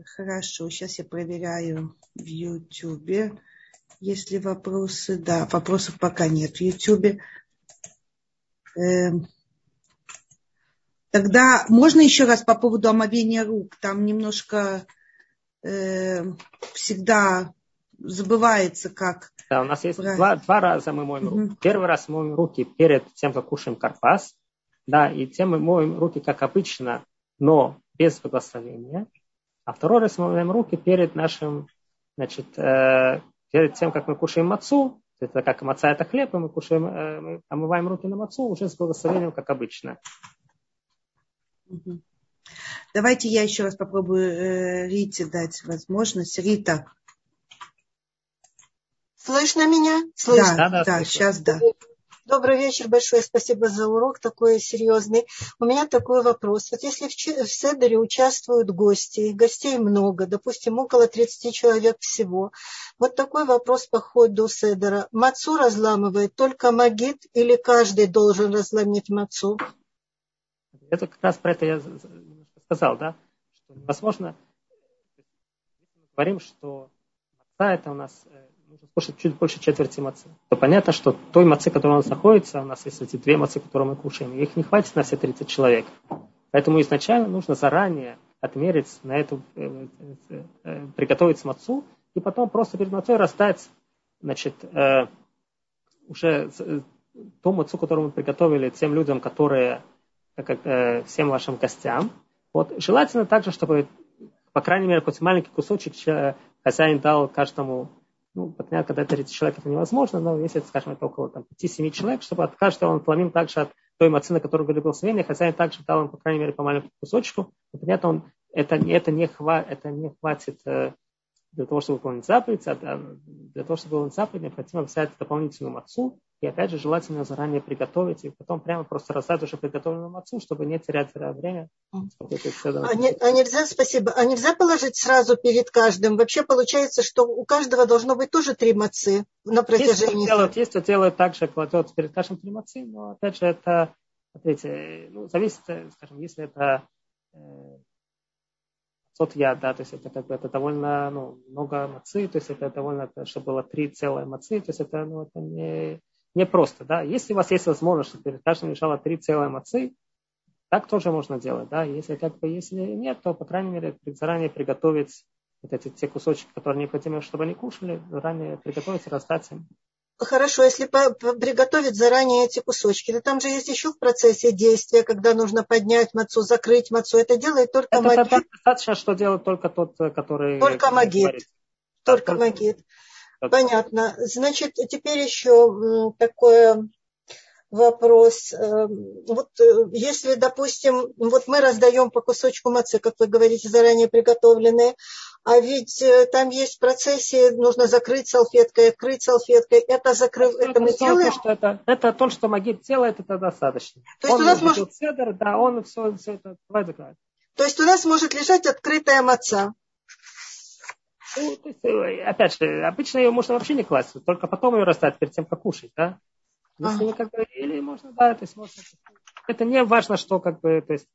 Хорошо, сейчас я проверяю в YouTube. Есть ли вопросы? Да, вопросов пока нет в YouTube. Эм, тогда можно еще раз по поводу омовения рук? Там немножко э, всегда забывается, как... Да, у нас есть два, два раза мы моем руки. Первый раз мы моем руки перед тем, как кушаем карпас. Да, и тем мы моем руки, как обычно, но без благословения. А второй раз мы моем руки перед нашим, значит, э, перед тем, как мы кушаем мацу, это как маца это хлеб, и мы кушаем, э, мы омываем руки на мацу уже с благословением, как обычно. Давайте я еще раз попробую э, Рите дать возможность. Рита. Слышно меня? Слышно? Да, да, да сейчас да. Добрый вечер, большое спасибо за урок такой серьезный. У меня такой вопрос. Вот если в, Седере участвуют гости, гостей много, допустим, около 30 человек всего, вот такой вопрос по ходу Седера. Мацу разламывает только магит или каждый должен разломить мацу? Это как раз про это я сказал, да, что невозможно, мы говорим, что маца это у нас э, нужно скушать чуть больше четверти мацы, то понятно, что той мацы, которая у нас находится, у нас есть эти две мацы, которые мы кушаем, их не хватит на все 30 человек. Поэтому изначально нужно заранее отмерить на эту, э, э, э, приготовить мацу, и потом просто перед мацой раздать, значит, э, уже э, ту мацу, которую мы приготовили тем людям, которые, как, э, всем вашим гостям. Вот, желательно также, чтобы, по крайней мере, хоть маленький кусочек хозяин дал каждому ну, понятно, когда это 30 человек, это невозможно, но если, скажем, это около там, 5-7 человек, чтобы от каждого он пломил также от той мацы, на которую были благословения, хозяин также дал им, по крайней мере, по маленькому кусочку, но, понятно, он, это, это, не, хва, это не хватит э, для того, чтобы выполнить заповедь, а для того, чтобы выполнить заповедь, необходимо взять дополнительную мацу, и опять же желательно заранее приготовить, и потом прямо просто раздать уже приготовленную мацу, чтобы не терять время. А, не, а нельзя, спасибо, а нельзя положить сразу перед каждым? Вообще получается, что у каждого должно быть тоже три мацы на протяжении... Есть, кто делает, есть, кто делает так же, кладет перед каждым три мацы, но опять же это, смотрите, ну, зависит, скажем, если это э, сот я, да, то есть это как бы это довольно ну, много мацы, то есть это довольно, чтобы было три целые мацы, то есть это, ну, это не, не просто, да. Если у вас есть возможность, что перед каждым лежало три целые мацы, так тоже можно делать, да. Если как бы если нет, то по крайней мере заранее приготовить вот эти те кусочки, которые необходимы, чтобы они кушали, заранее приготовить, раздать им. Хорошо, если приготовить заранее эти кусочки, то там же есть еще в процессе действия, когда нужно поднять мацу, закрыть мацу. Это делает только это магит. Достаточно, что делает только тот, который... Только магит. Говорит. Только магит. Понятно. Значит, теперь еще такое вопрос. Эм, вот э, если, допустим, вот мы раздаем по кусочку мацы, как вы говорите, заранее приготовленные, а ведь э, там есть в процессе, нужно закрыть салфеткой, открыть салфеткой. Это, закрыв... это мы делаем? Что это, это то, что Магид делает, это достаточно. То есть он у нас может... Седер, да, он все, все это давай закрывает. То есть у нас может лежать открытая маца. Ну, то есть, э, опять же, обычно ее можно вообще не класть, только потом ее расстать перед тем, как кушать, да? Если ага. как бы, или можно, да, то есть можно. Это не важно, что как бы, то есть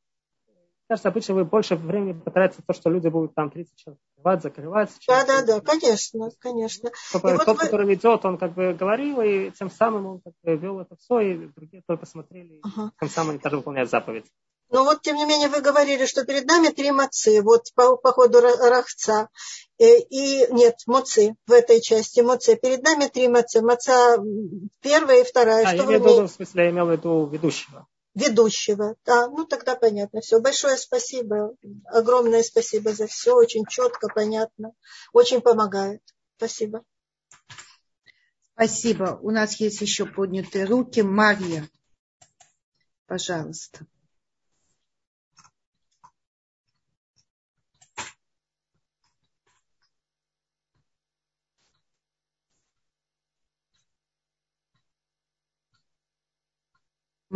кажется, обычно вы больше времени потратите на то, что люди будут там 30 человек закрывать, закрывать. Да, да, да, конечно, конечно. Чтобы и тот, вот вы... который ведет, он как бы говорил, и тем самым он как бы вел это все, и другие только смотрели, ага. и тем самым они тоже выполняют заповедь. Но вот, тем не менее, вы говорили, что перед нами три мацы, вот по, по ходу рахца. Э, и нет, моцы в этой части, моцы. Перед нами три мацы. Маца первая и вторая. А, что я имею в виду, в смысле, я имел в виду ведущего. Ведущего, да, ну тогда понятно. Все, большое спасибо, огромное спасибо за все, очень четко, понятно, очень помогает. Спасибо. Спасибо. У нас есть еще поднятые руки. Марья, пожалуйста.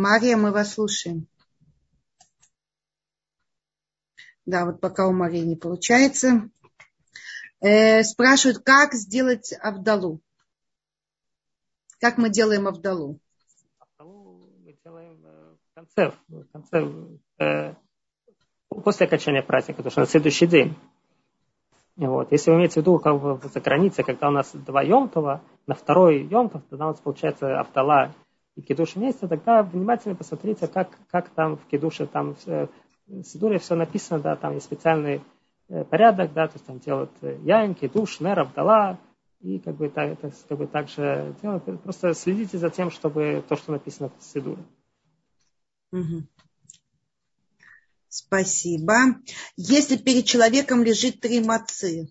Мария, мы вас слушаем. Да, вот пока у Марии не получается. Э, спрашивают, как сделать Авдалу. Как мы делаем Авдалу? Авдалу мы делаем э, в конце, в конце э, после окончания праздника, потому что на следующий день. Вот. Если вы имеете в виду как бы за границей, когда у нас два Йомтова, на второй Йомтов, тогда у нас получается Авдала и Кедуш вместе, тогда внимательно посмотрите, как, как там в Кедуше, там в Сидуре все написано, да, там есть специальный э, порядок, да, то есть там делают э, яин, Кедуш, Нер, Авдала, и как бы, так, это, как бы также делают. Просто следите за тем, чтобы то, что написано в Сидуре. Угу. Спасибо. Если перед человеком лежит три мацы,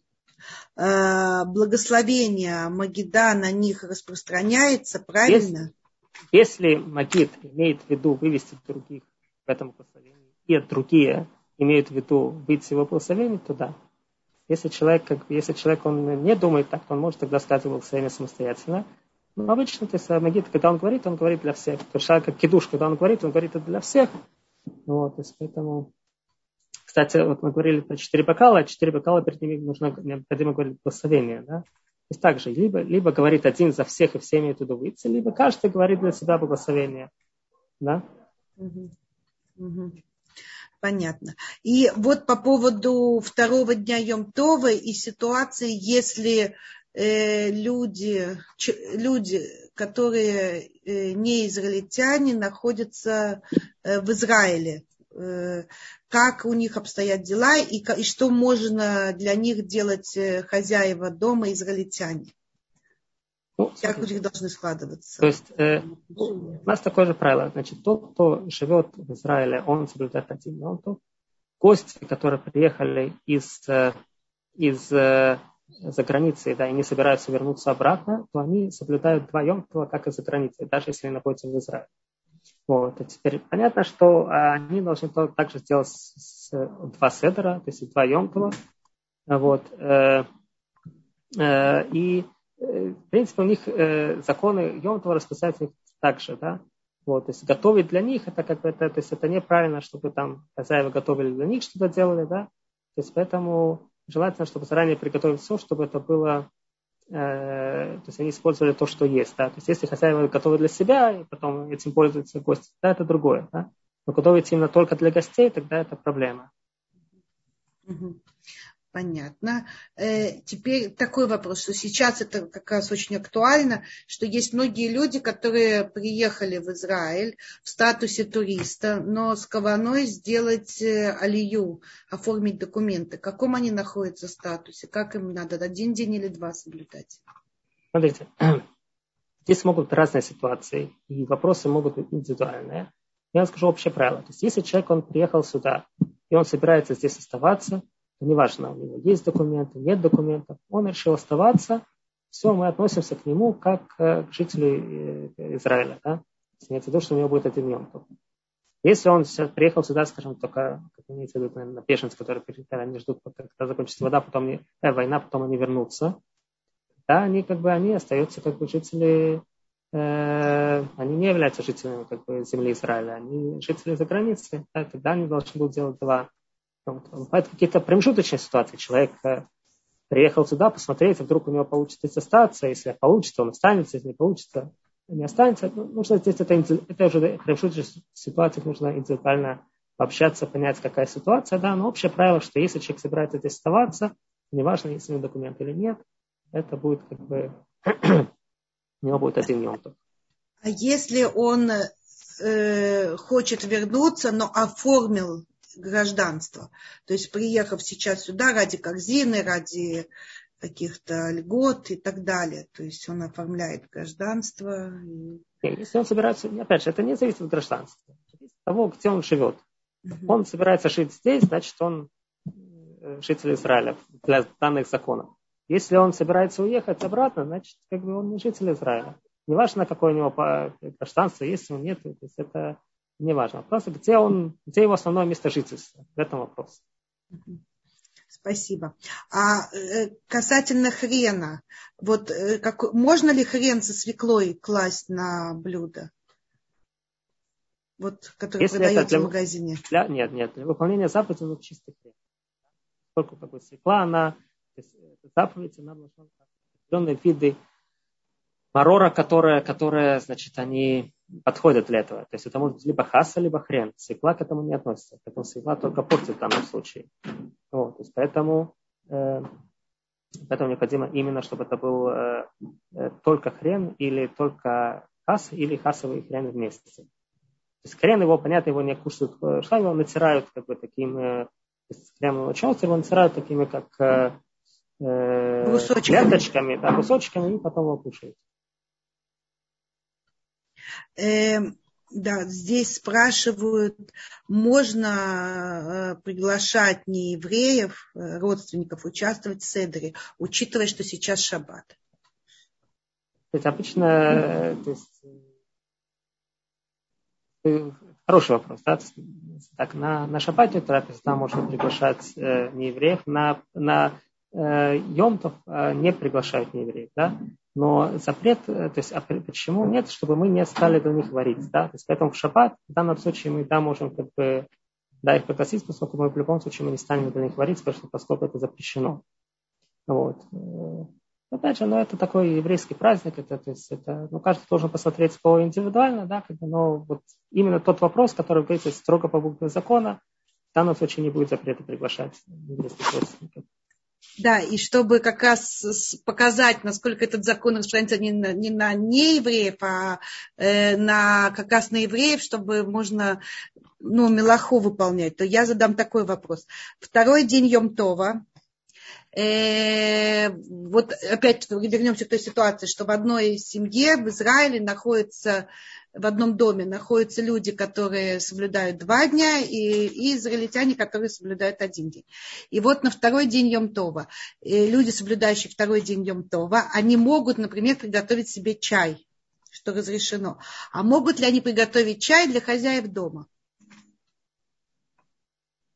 э, благословение Магида на них распространяется, правильно? Если, если Магид имеет в виду вывести других в этом благословении, и другие имеют в виду выйти его благословение, то да. Если человек, как, если человек он не думает так, то он может тогда сказать благословение самостоятельно. Но обычно, то есть Магид, когда он говорит, он говорит для всех. То есть как кидуш, когда он говорит, он говорит это для всех. Вот, то есть поэтому... Кстати, вот мы говорили про четыре бокала, а четыре бокала перед ними нужно необходимо говорить благословение, да? То есть также, либо, либо говорит один за всех и все имеют туда выйти, либо каждый говорит для себя благословение, да? Понятно. И вот по поводу второго дня Йом-Това и ситуации, если э, люди, ч, люди, которые э, не израильтяне, находятся э, в Израиле, Э, как у них обстоят дела и, и что можно для них делать э, хозяева дома, израильтяне. Ну, как у них должны складываться? То есть э, у нас такое же правило. Значит, тот, кто живет в Израиле, он соблюдает один тот. Гости, которые приехали из, э, из за границей, да, и не собираются вернуться обратно, то они соблюдают два как и за границей, даже если они находятся в Израиле. Вот. И теперь понятно, что а, они должны также сделать с, с, два седера, то есть два Йомтова. Вот. Э, э, и, э, в принципе, у них законы Йомтова расписать также, да. Вот, то есть готовить для них, это как бы это, то есть это неправильно, чтобы там хозяева готовили для них что-то делали, да. То есть поэтому желательно, чтобы заранее приготовить все, чтобы это было Э, то есть они использовали то, что есть. Да? То есть если хозяева готовы для себя, и потом этим пользуются гости, да, это другое. Да? Но готовить именно только для гостей, тогда это проблема. Понятно. Э, теперь такой вопрос, что сейчас это как раз очень актуально, что есть многие люди, которые приехали в Израиль в статусе туриста, но с каваной сделать э, алию, оформить документы. В каком они находятся статусе? Как им надо? Один день или два соблюдать? Смотрите, здесь могут быть разные ситуации, и вопросы могут быть индивидуальные. Я вам скажу общее правило. То есть если человек, он приехал сюда, и он собирается здесь оставаться, неважно, у него есть документы, нет документов, он решил оставаться, все, мы относимся к нему как к жителю э, Израиля. Да? Имеется виду, что у него будет один только. Если он сейчас приехал сюда, скажем, только, как имеется в виду, наверное, беженцы, которые приехали, они ждут, когда закончится вода, потом не, э, война, потом они вернутся, да, они как бы, они остаются как бы жители, э, они не являются жителями как бы земли Израиля, они жители за границей, да, тогда они должны будут делать два Бывают какие-то промежуточные ситуации. Человек э, приехал сюда посмотреть, а вдруг у него получится здесь остаться. Если получится, он останется. Если не получится, не останется. Ну, нужно здесь это, это уже промежуточных ситуациях нужно индивидуально пообщаться, понять, какая ситуация. Да, но общее правило, что если человек собирается здесь оставаться, неважно, есть у него документ или нет, это будет как бы у него будет один днем. А если он э, хочет вернуться, но оформил гражданство. То есть приехав сейчас сюда ради корзины, ради каких-то льгот и так далее. То есть он оформляет гражданство. Если он собирается, опять же, это не зависит от гражданства, зависит от того, где он живет. Угу. Он собирается жить здесь, значит, он э, житель Израиля для данных законов. Если он собирается уехать обратно, значит, как бы он не житель Израиля. Неважно, какое у него гражданство, если он нет, то есть это неважно. Просто где, он, где его основное место жительства. В этом вопрос. Спасибо. А э, касательно хрена, вот э, как, можно ли хрен со свеклой класть на блюдо? Вот, который Если продается для, в магазине. Для, нет, нет, для выполнения заповеди нужно чистый хрен. Поскольку как бы, свекла, она, есть, заповедь, она должна определенные виды марора, которая, которая, значит, они подходят для этого. То есть это может быть либо хаса, либо хрен. Свекла к этому не относится. Поэтому свекла только портит в данном случае. Вот, то есть поэтому, э, поэтому необходимо именно, чтобы это был э, э, только хрен или только хас, или хасовый хрен вместе. То есть хрен его, понятно, его не кушают э, шла, его натирают как бы таким, э, хрен начался, его натирают такими, как э, э, ленточками, да, кусочками, и потом его кушают. Э, да, здесь спрашивают, можно э, приглашать неевреев, э, родственников, участвовать в Седре, учитывая, что сейчас шаббат? То есть обычно, то есть, хороший вопрос, да? Так, на, на шаббате трапеза можно приглашать э, неевреев, на, на э, Йомтов э, не приглашают неевреев, да? Но запрет, э, то есть а почему нет, чтобы мы не стали до них варить, да? То есть поэтому в шаббат в данном случае мы да, можем как бы да, их пригласить, поскольку мы в любом случае мы не станем для них варить, потому что поскольку это запрещено. Вот. Э, опять же, ну, это такой еврейский праздник, это, то есть это, ну, каждый должен посмотреть по индивидуально, да, как бы, но вот именно тот вопрос, который говорится строго по букве закона, в данном случае не будет запрета приглашать еврейских родственников. Да, и чтобы как раз показать, насколько этот закон распространяется не на, не на неевреев, а э, на, как раз на евреев, чтобы можно ну, мелаху выполнять, то я задам такой вопрос. Второй день Йомтова, э, вот опять вернемся к той ситуации, что в одной семье в Израиле находится в одном доме находятся люди, которые соблюдают два дня, и, и израильтяне, которые соблюдают один день. И вот на второй день Йом-Това, люди, соблюдающие второй день Йом-Това, они могут, например, приготовить себе чай, что разрешено. А могут ли они приготовить чай для хозяев дома?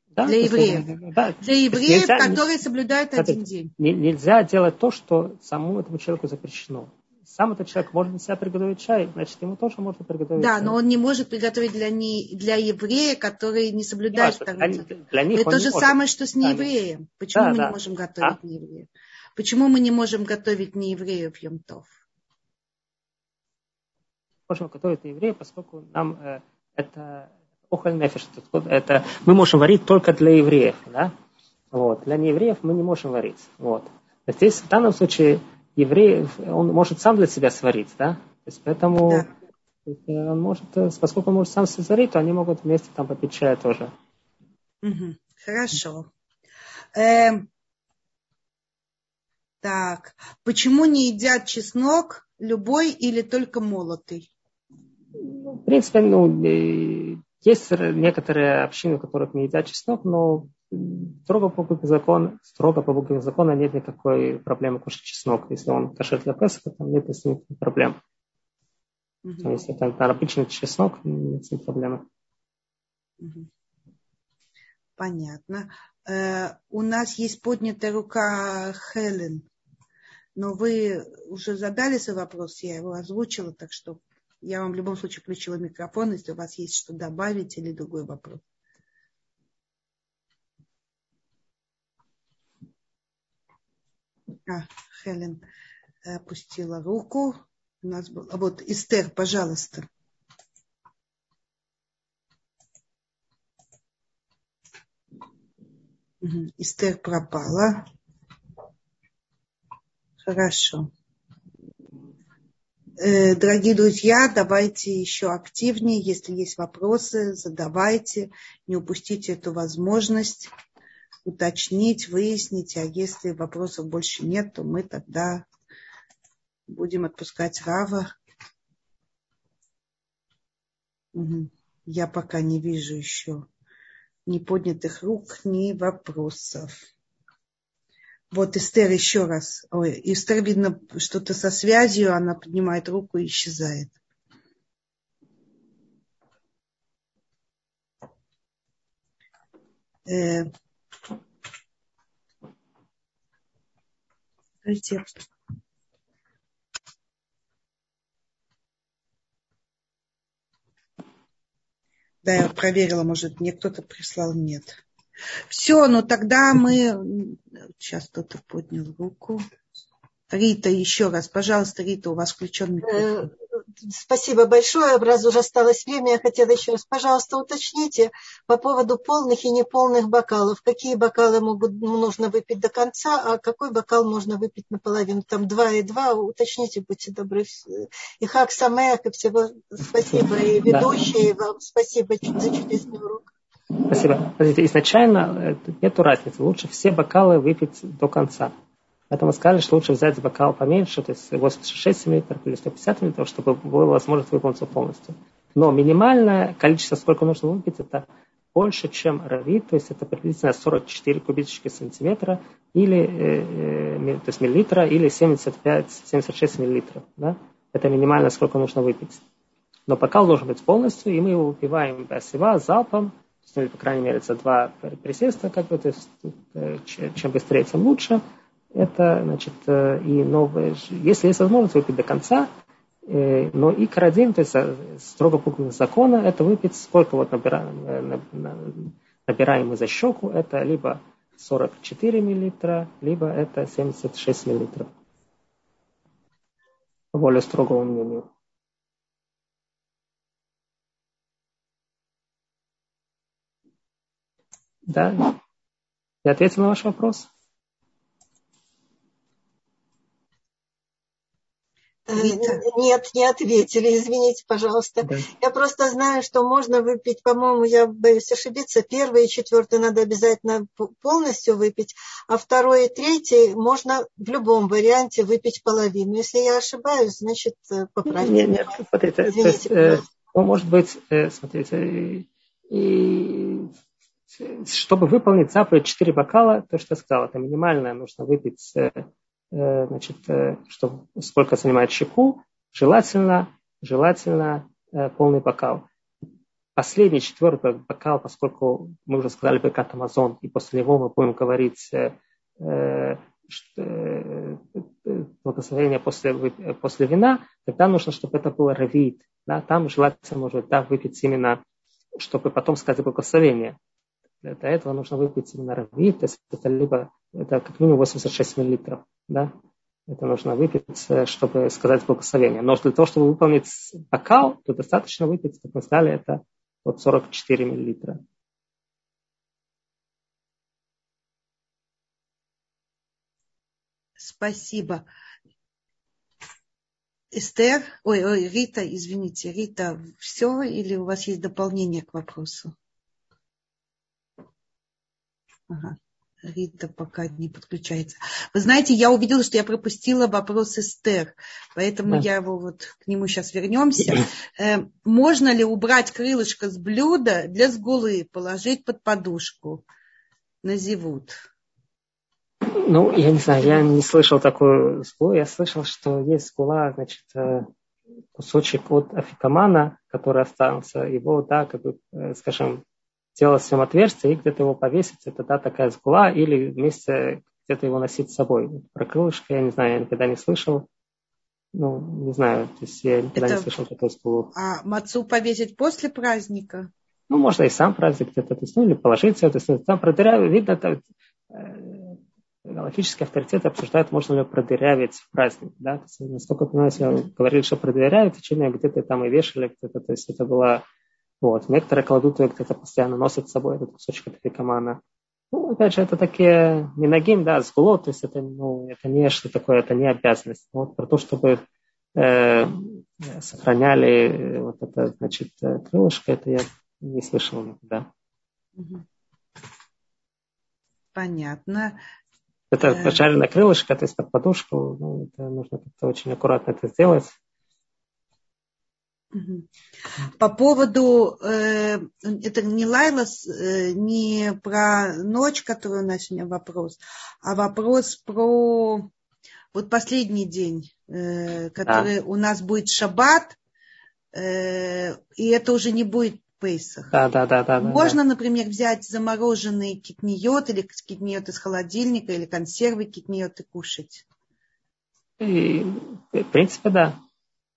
Да, для евреев. Да, для евреев, нельзя, которые соблюдают один день. Нельзя делать то, что самому этому человеку запрещено сам этот человек может для себя приготовить чай, значит, ему тоже можно приготовить Да, чай. но он не может приготовить для, не, для еврея, который не соблюдает да, для, для них Это то же может. самое, что с неевреем. Почему да, мы да. не можем готовить а? неевреев? Почему мы не можем готовить неевреев Йомтов? Можем готовить неевреев, поскольку нам э, это охоль нефиш, это мы можем варить только для евреев, да? Вот. Для неевреев мы не можем варить. Вот. Здесь в данном случае еврей, он может сам для себя сварить, да? То есть поэтому да. он может, поскольку он может сам сварить, то они могут вместе там попить чая тоже. Угу. Хорошо. Эм, так, почему не едят чеснок любой или только молотый? Ну, в принципе, ну, э, есть некоторые общины, в которых не едят чеснок, но строго по букве закона, строго по букве закона нет никакой проблемы кушать чеснок. Если он кошер для Песаха, там нет никаких проблем. Mm-hmm. Если это обычный чеснок, нет с ним проблемы. Mm-hmm. Понятно. Э, у нас есть поднятая рука Хелен, но вы уже задали свой вопрос, я его озвучила, так что я вам в любом случае включила микрофон, если у вас есть что добавить или другой вопрос. А, Хелен опустила руку. У нас был... А вот, Эстер, пожалуйста. Эстер пропала. Хорошо. Э, дорогие друзья, давайте еще активнее. Если есть вопросы, задавайте. Не упустите эту возможность уточнить, выяснить, а если вопросов больше нет, то мы тогда будем отпускать Рава. Я пока не вижу еще ни поднятых рук, ни вопросов. Вот Эстер еще раз. Ой, Эстер, видно, что-то со связью, она поднимает руку и исчезает. Э. Да, я проверила, может, мне кто-то прислал, нет. Все, ну тогда мы... Сейчас кто-то поднял руку. Рита, еще раз, пожалуйста, Рита, у вас включен микрофон. Спасибо большое. Раз уже осталось время, я хотела еще раз, пожалуйста, уточните по поводу полных и неполных бокалов. Какие бокалы могут, нужно выпить до конца, а какой бокал можно выпить наполовину? Там два и два. Уточните, будьте добры. И хак самех, и всего спасибо. И ведущие да. вам спасибо за чудесный урок. Спасибо. Смотрите, изначально э, нет разницы. Лучше все бокалы выпить до конца. Поэтому сказали, что лучше взять бокал поменьше, то есть 86 мл или 150 мл, чтобы была возможность выполниться полностью. Но минимальное количество, сколько нужно выпить, это больше, чем равит, то есть это приблизительно 44 кубических сантиметра или, э, э, то есть миллилитра или 75-76 миллилитров. Да? Это минимально, сколько нужно выпить. Но бокал должен быть полностью, и мы его выпиваем без сива, залпом, или, по крайней мере, за два присеста, как бы, то есть э, чем быстрее, тем лучше это, значит, э, и новое, если есть возможность выпить до конца, э, но и карадин, то есть строго буквы закона, это выпить сколько вот набираем, набираем мы за щеку, это либо 44 миллилитра, либо это 76 миллилитров. Более строгому мнению. Да? Я ответил на ваш вопрос? Э, нет, не ответили, извините, пожалуйста. Да. Я просто знаю, что можно выпить, по-моему, я боюсь ошибиться, первый и четвертый надо обязательно полностью выпить, а второй и третий можно в любом варианте выпить половину. Если я ошибаюсь, значит, э, поправьте. Нет, нет, смотрите, извините, есть, э, ну, может быть, э, смотрите, и чтобы выполнить заповедь 4 бокала, то, что я сказал, это минимальное, нужно выпить Э, значит, э, что, сколько занимает щеку, желательно, желательно э, полный бокал. Последний, четвертый бокал, поскольку мы уже сказали Бекат Амазон, и после него мы будем говорить благословение после, после вина, тогда нужно, чтобы это было равит. Да, там желательно, может, да, выпить именно, чтобы потом сказать благословение. Для этого нужно выпить именно равит, то есть это либо это как минимум 86 миллилитров да, это нужно выпить, э, чтобы сказать благословение. Но для того, чтобы выполнить бокал, то достаточно выпить, как мы сказали, это вот 44 миллилитра. Спасибо. Эстер, ой, ой, Рита, извините, Рита, все или у вас есть дополнение к вопросу? Ага. Рита пока не подключается. Вы знаете, я увидела, что я пропустила вопрос Эстер, поэтому да. я его вот к нему сейчас вернемся. Э, можно ли убрать крылышко с блюда для сгулы, положить под подушку на зевут? Ну, я не знаю, я не слышал такую сгулу. Я слышал, что есть сгула, значит, э, кусочек от афикамана, который остался, его, да, как бы, э, скажем, сделать всем отверстие и где-то его повесить, это да, такая сгула, или вместе где-то его носить с собой. Про крылышко я не знаю, я никогда не слышал. Ну, не знаю, то есть я никогда это... не слышал такой сгулу. А мацу повесить после праздника? Ну, можно и сам праздник где-то, то есть, ну, или положить все, то есть, там продырявить, видно, это, э, галактические авторитеты обсуждают, можно ли продырявить в праздник, да, то есть, насколько я понимаю, если говорили, что продырявить, течение где-то там и вешали, где-то, то есть, это была вот. Некоторые кладут где-то постоянно, носят с собой этот кусочек афикамана. Ну, опять же, это такие минагим, да, сгуло, то есть это, ну, это не что такое, это не обязанность. Вот про то, чтобы э, сохраняли э, вот это, значит, э, крылышко, это я не слышал никогда. Понятно. Это э... жареное крылышко, то есть под подушку, ну, это нужно как-то очень аккуратно это сделать. По поводу, э, это не Лайла, э, не про ночь, которую у нас сегодня вопрос, а вопрос про вот последний день, э, который да. у нас будет шаббат, э, и это уже не будет Пейсах. Да, да, да, да. Можно, да. например, взять замороженный китниот или китниот из холодильника или консервы китниот и кушать? И, в принципе, да.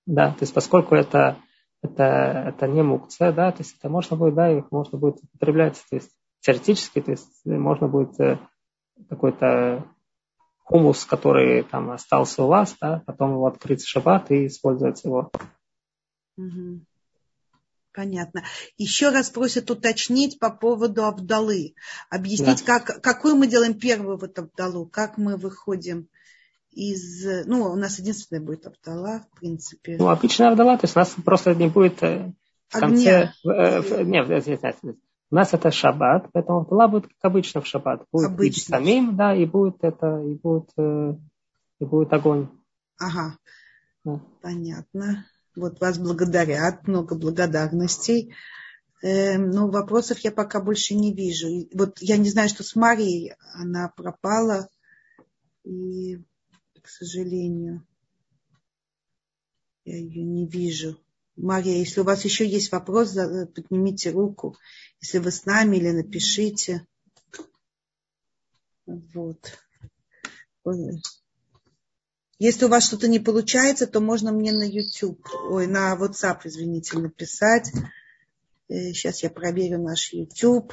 Да, то есть поскольку это это, это не мукция, да, то есть это можно будет, да, их можно будет употреблять, то есть теоретически, то есть можно будет э, какой-то хумус, который там остался у вас, да, потом его открыть в шаббат и использовать его. Понятно. Еще раз просят уточнить по поводу Абдалы. Объяснить, да. как, какую мы делаем первую вот Абдалу, как мы выходим из... Ну, у нас единственная будет Абдала, в принципе. Ну, обычная Абдала, то есть у нас просто не будет э, в конце... Огня. В, э, в, нет, нет, нет, нет. У нас это шаббат, поэтому Абдала будет как обычно в шаббат. Будет обычно. самим, да, и будет это, и будет, э, и будет огонь. Ага. Да. Понятно. Вот вас благодарят, много благодарностей. Э, но вопросов я пока больше не вижу. Вот я не знаю, что с Марией она пропала. И, к сожалению, я ее не вижу. Мария, если у вас еще есть вопрос, поднимите руку. Если вы с нами или напишите. Вот. Если у вас что-то не получается, то можно мне на YouTube, ой, на WhatsApp, извините, написать. Сейчас э, я проверю наш YouTube.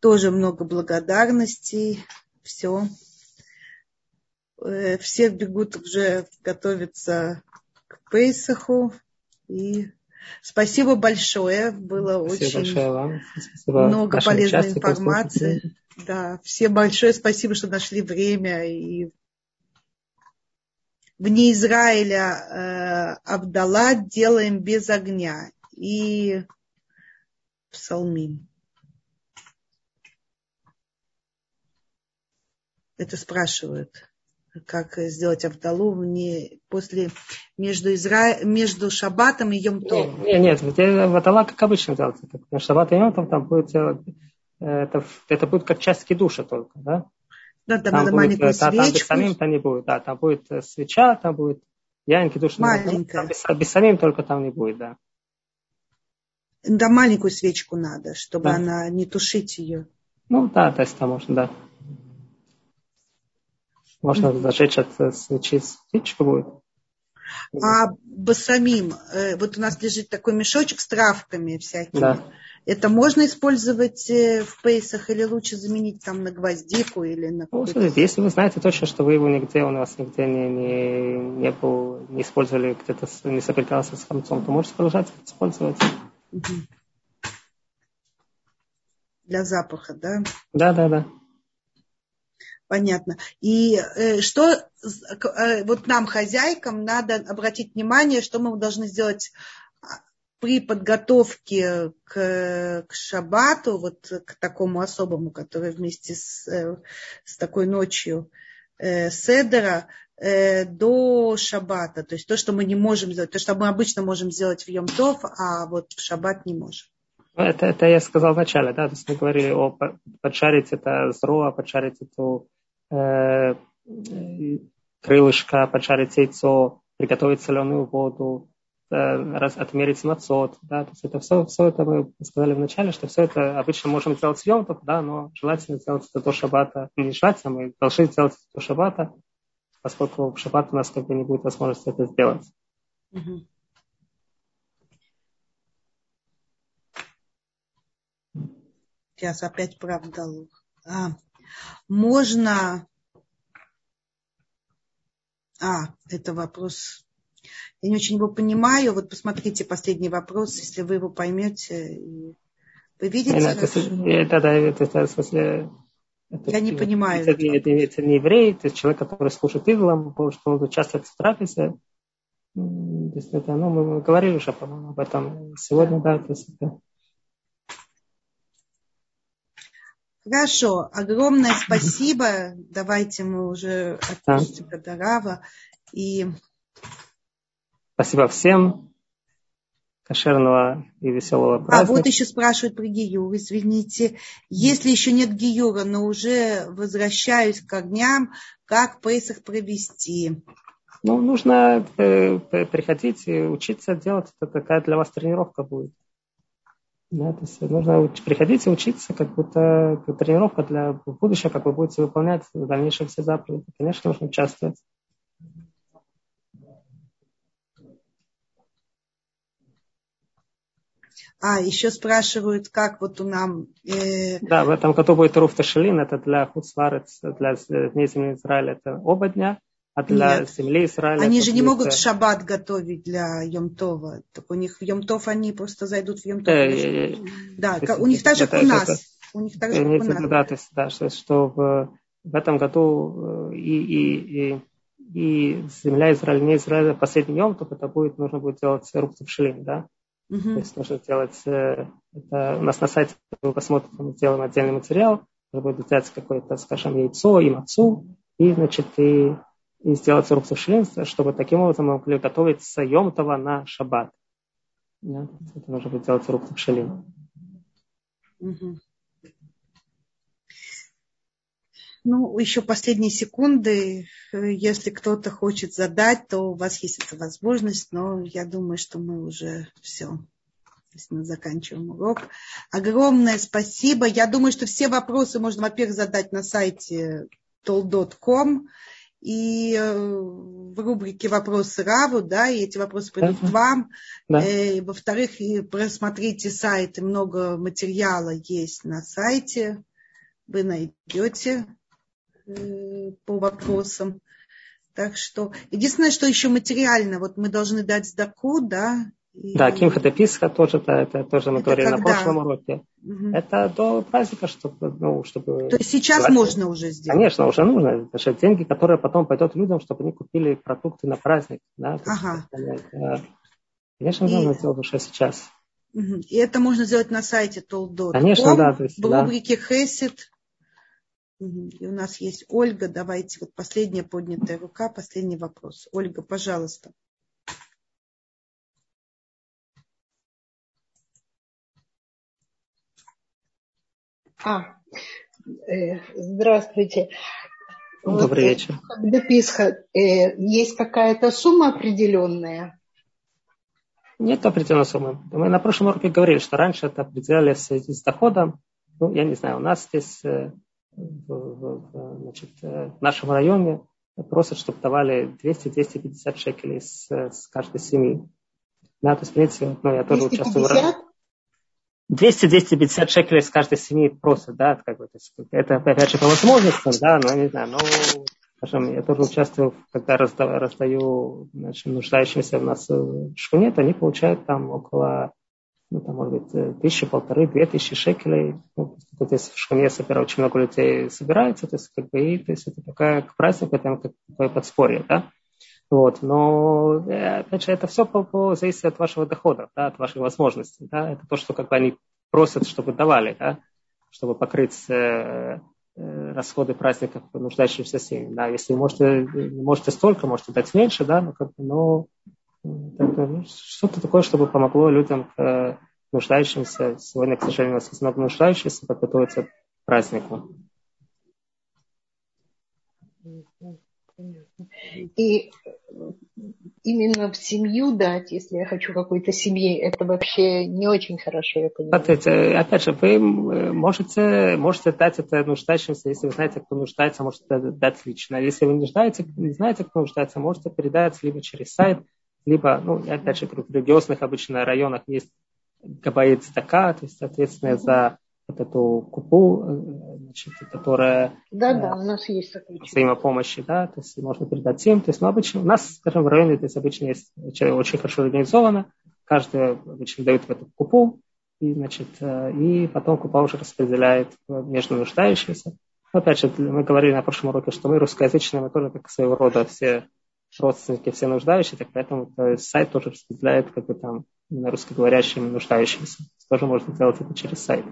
Тоже много благодарностей. Все. Э, все бегут уже готовиться к Пейсаху. И спасибо большое. Было спасибо очень большое. Спасибо много полезной информации. Да, всем большое спасибо, что нашли время и вне Израиля э, Абдала делаем без огня. И псалмим. Это спрашивают, как сделать Абдалу вне, после, между, Изра... между Шаббатом и Йом Тов. Нет, нет, нет Абдала как обычно делается. Как Шаббат и Йом Тов там будет э, это, это будет как часть душа только, да? Да, там, там надо будет, маленькую свечку. Там без самим-то не будет, да, там будет э, свеча, там будет янки души. Маленькая. Там без, без самим только там не будет, да. Да, маленькую свечку надо, чтобы да. она не тушить ее. Ну да, то есть там можно, да. Можно зажечь от э, свечи свечку будет. А басамим, э, вот у нас лежит такой мешочек с травками всякими. Да. Это можно использовать э, в пейсах или лучше заменить там на гвоздику или на ну, смотрите, если вы знаете точно, что вы его нигде, у вас нигде не, не, не был, не использовали, где-то не соприкасался с хамцом, то можете продолжать использовать. Для запаха, да? Да, да, да. Понятно. И э, что э, вот нам, хозяйкам, надо обратить внимание, что мы должны сделать при подготовке к, к шабату, вот к такому особому, который вместе с, э, с такой ночью э, седера, э, до шабата. То есть то, что мы не можем сделать, то, что мы обычно можем сделать в Йом-Тов, а вот в шаббат не можем. Ну, это, это я сказал вначале, да, то есть мы говорили о поджарить это зро, поджарить эту э, крылышко, поджарить яйцо, приготовить соленую воду, Э, раз, отмерить мацот, да, то есть это все, все это мы сказали вначале, что все это обычно можем сделать с йомтов, да, но желательно сделать это до шабата, не желательно, мы должны сделать это до шабата, поскольку в шаббат у нас как бы не будет возможности это сделать. Сейчас опять правда. А, можно... А, это вопрос я не очень его понимаю. Вот посмотрите последний вопрос, если вы его поймете. Вы видите? Это, это, это, в смысле, это, я не это, понимаю. Это, это, это не еврей, это человек, который слушает Иглам, потому что он участвует в трапезе. То есть это, ну, мы говорили уже, по-моему, об этом сегодня, да, то есть это... Хорошо, огромное спасибо. Давайте мы уже отпустим да. до Рава. И Спасибо всем. Кошерного и веселого праздника. А вот еще спрашивают про Гиюр, извините. Если еще нет Гиюра, но уже возвращаюсь к огням, как Пейсах провести? Ну, нужно э, приходить и учиться делать. Это такая для вас тренировка будет. Да, то есть нужно приходить и учиться, как будто тренировка для будущего, как вы будете выполнять в дальнейшем все заповеди. Конечно, нужно участвовать. А, еще спрашивают, как вот у нам... Э... Да, в этом году будет Руф Ташелин, это для Хуцварец, для Дней Земли Израиля, это оба дня. А для Нет. земли Израиля... Они же не могут шаббат готовить для Йомтова. Так у них в Йомтов они просто зайдут в Йомтов. Э, э, э, да, у них так же, как у нас. У них так же, как у нас. Да, то есть, да, что, что в, в этом году и, и, и, и земля Израиля, не Израиля, последний Йомтов, это будет, нужно будет делать рубцы в шелин, да? Угу. То есть нужно сделать, это, у нас на сайте вы посмотрите, мы сделаем отдельный материал, будет взять какое-то, скажем, яйцо и мацу, и, значит, и и сделать рук членства, чтобы таким образом мы могли готовить Сайомтова на шаббат. Да? Это нужно будет делать рук шалин. Ну, еще последние секунды. Если кто-то хочет задать, то у вас есть эта возможность, но я думаю, что мы уже все. Мы заканчиваем урок. Огромное спасибо. Я думаю, что все вопросы можно, во-первых, задать на сайте told.com и э, в рубрике «Вопросы Раву», да, и эти вопросы придут к вам. Да. Э, во-вторых, и просмотрите сайт, и много материала есть на сайте, вы найдете э, по вопросам. Так что, единственное, что еще материально, вот мы должны дать сдаку, да, да, Кимха Деписха тоже, это, это тоже мы это говорили когда? на прошлом уроке. Угу. Это до праздника, чтобы, ну, чтобы... То есть сейчас делать. можно уже сделать? Конечно, уже нужно. Это же деньги, которые потом пойдут людям, чтобы они купили продукты на праздник. Да? Ага. Это, конечно, И... нужно сделать уже сейчас. Угу. И это можно сделать на сайте Толдот. Конечно, да. То есть, в рубрике да. Хесед. Угу. И у нас есть Ольга. Давайте, вот последняя поднятая рука, последний вопрос. Ольга, пожалуйста. А, э, здравствуйте. Добрый вот, вечер. Когда Писха, э, есть какая-то сумма определенная? Нет определенной суммы. Мы на прошлом уроке говорили, что раньше это определяли в связи с доходом. Ну, я не знаю, у нас здесь э, в, значит, э, в нашем районе просят, чтобы давали 200-250 шекелей с, с каждой семьи. Да, то есть, в принципе, ну, я тоже 250? участвую в 200-250 шекелей с каждой семьи просят, да, как бы, то есть, это опять же по возможностям, да, но не знаю, но, скажем, я тоже участвую, когда раздаю, раздаю значит, нуждающимся у нас в шкуне, то они получают там около, ну, там, может быть, тысячи, полторы, две тысячи шекелей. Ну, тут здесь в шкуне собираю, очень много людей собирается, то есть, как бы, и, то есть, это такая к празднику, это как такое подспорье, да. Вот, но, э, опять же, это все по, по, зависит от вашего дохода, да, от ваших возможностей. Да, это то, что как бы они просят, чтобы давали, да, чтобы покрыть э, э, расходы праздников нуждающимся семьям. Да. Если можете, можете столько, можете дать меньше, да, но, как бы, но ну, что-то такое, чтобы помогло людям э, нуждающимся. Сегодня, к сожалению, у нас есть много нуждающихся подготовиться к празднику. И именно в семью дать, если я хочу какой-то семье, это вообще не очень хорошо, я понимаю. Смотрите, опять же, вы можете, можете дать это нуждающимся, если вы знаете, кто нуждается, можете дать лично. Если вы не знаете, не знаете, кто нуждается, можете передать либо через сайт, либо, ну, опять же, в религиозных обычно районах есть габаит стака, то есть ответственная за вот эту купу, э, значит, которая... Да, да, у нас есть такая Взаимопомощи, да, то есть можно передать им. То есть, ну, обычно у нас, скажем, в районе, то есть обычно есть очень хорошо организовано, каждый обычно дает в эту купу, и, значит, э, и потом купа уже распределяет между нуждающимися. Опять же, мы говорили на прошлом уроке, что мы русскоязычные, мы тоже как своего рода все родственники, все нуждающие, так поэтому сайт тоже распределяет как бы там на русскоговорящим нуждающимся. Тоже можно сделать это через сайт.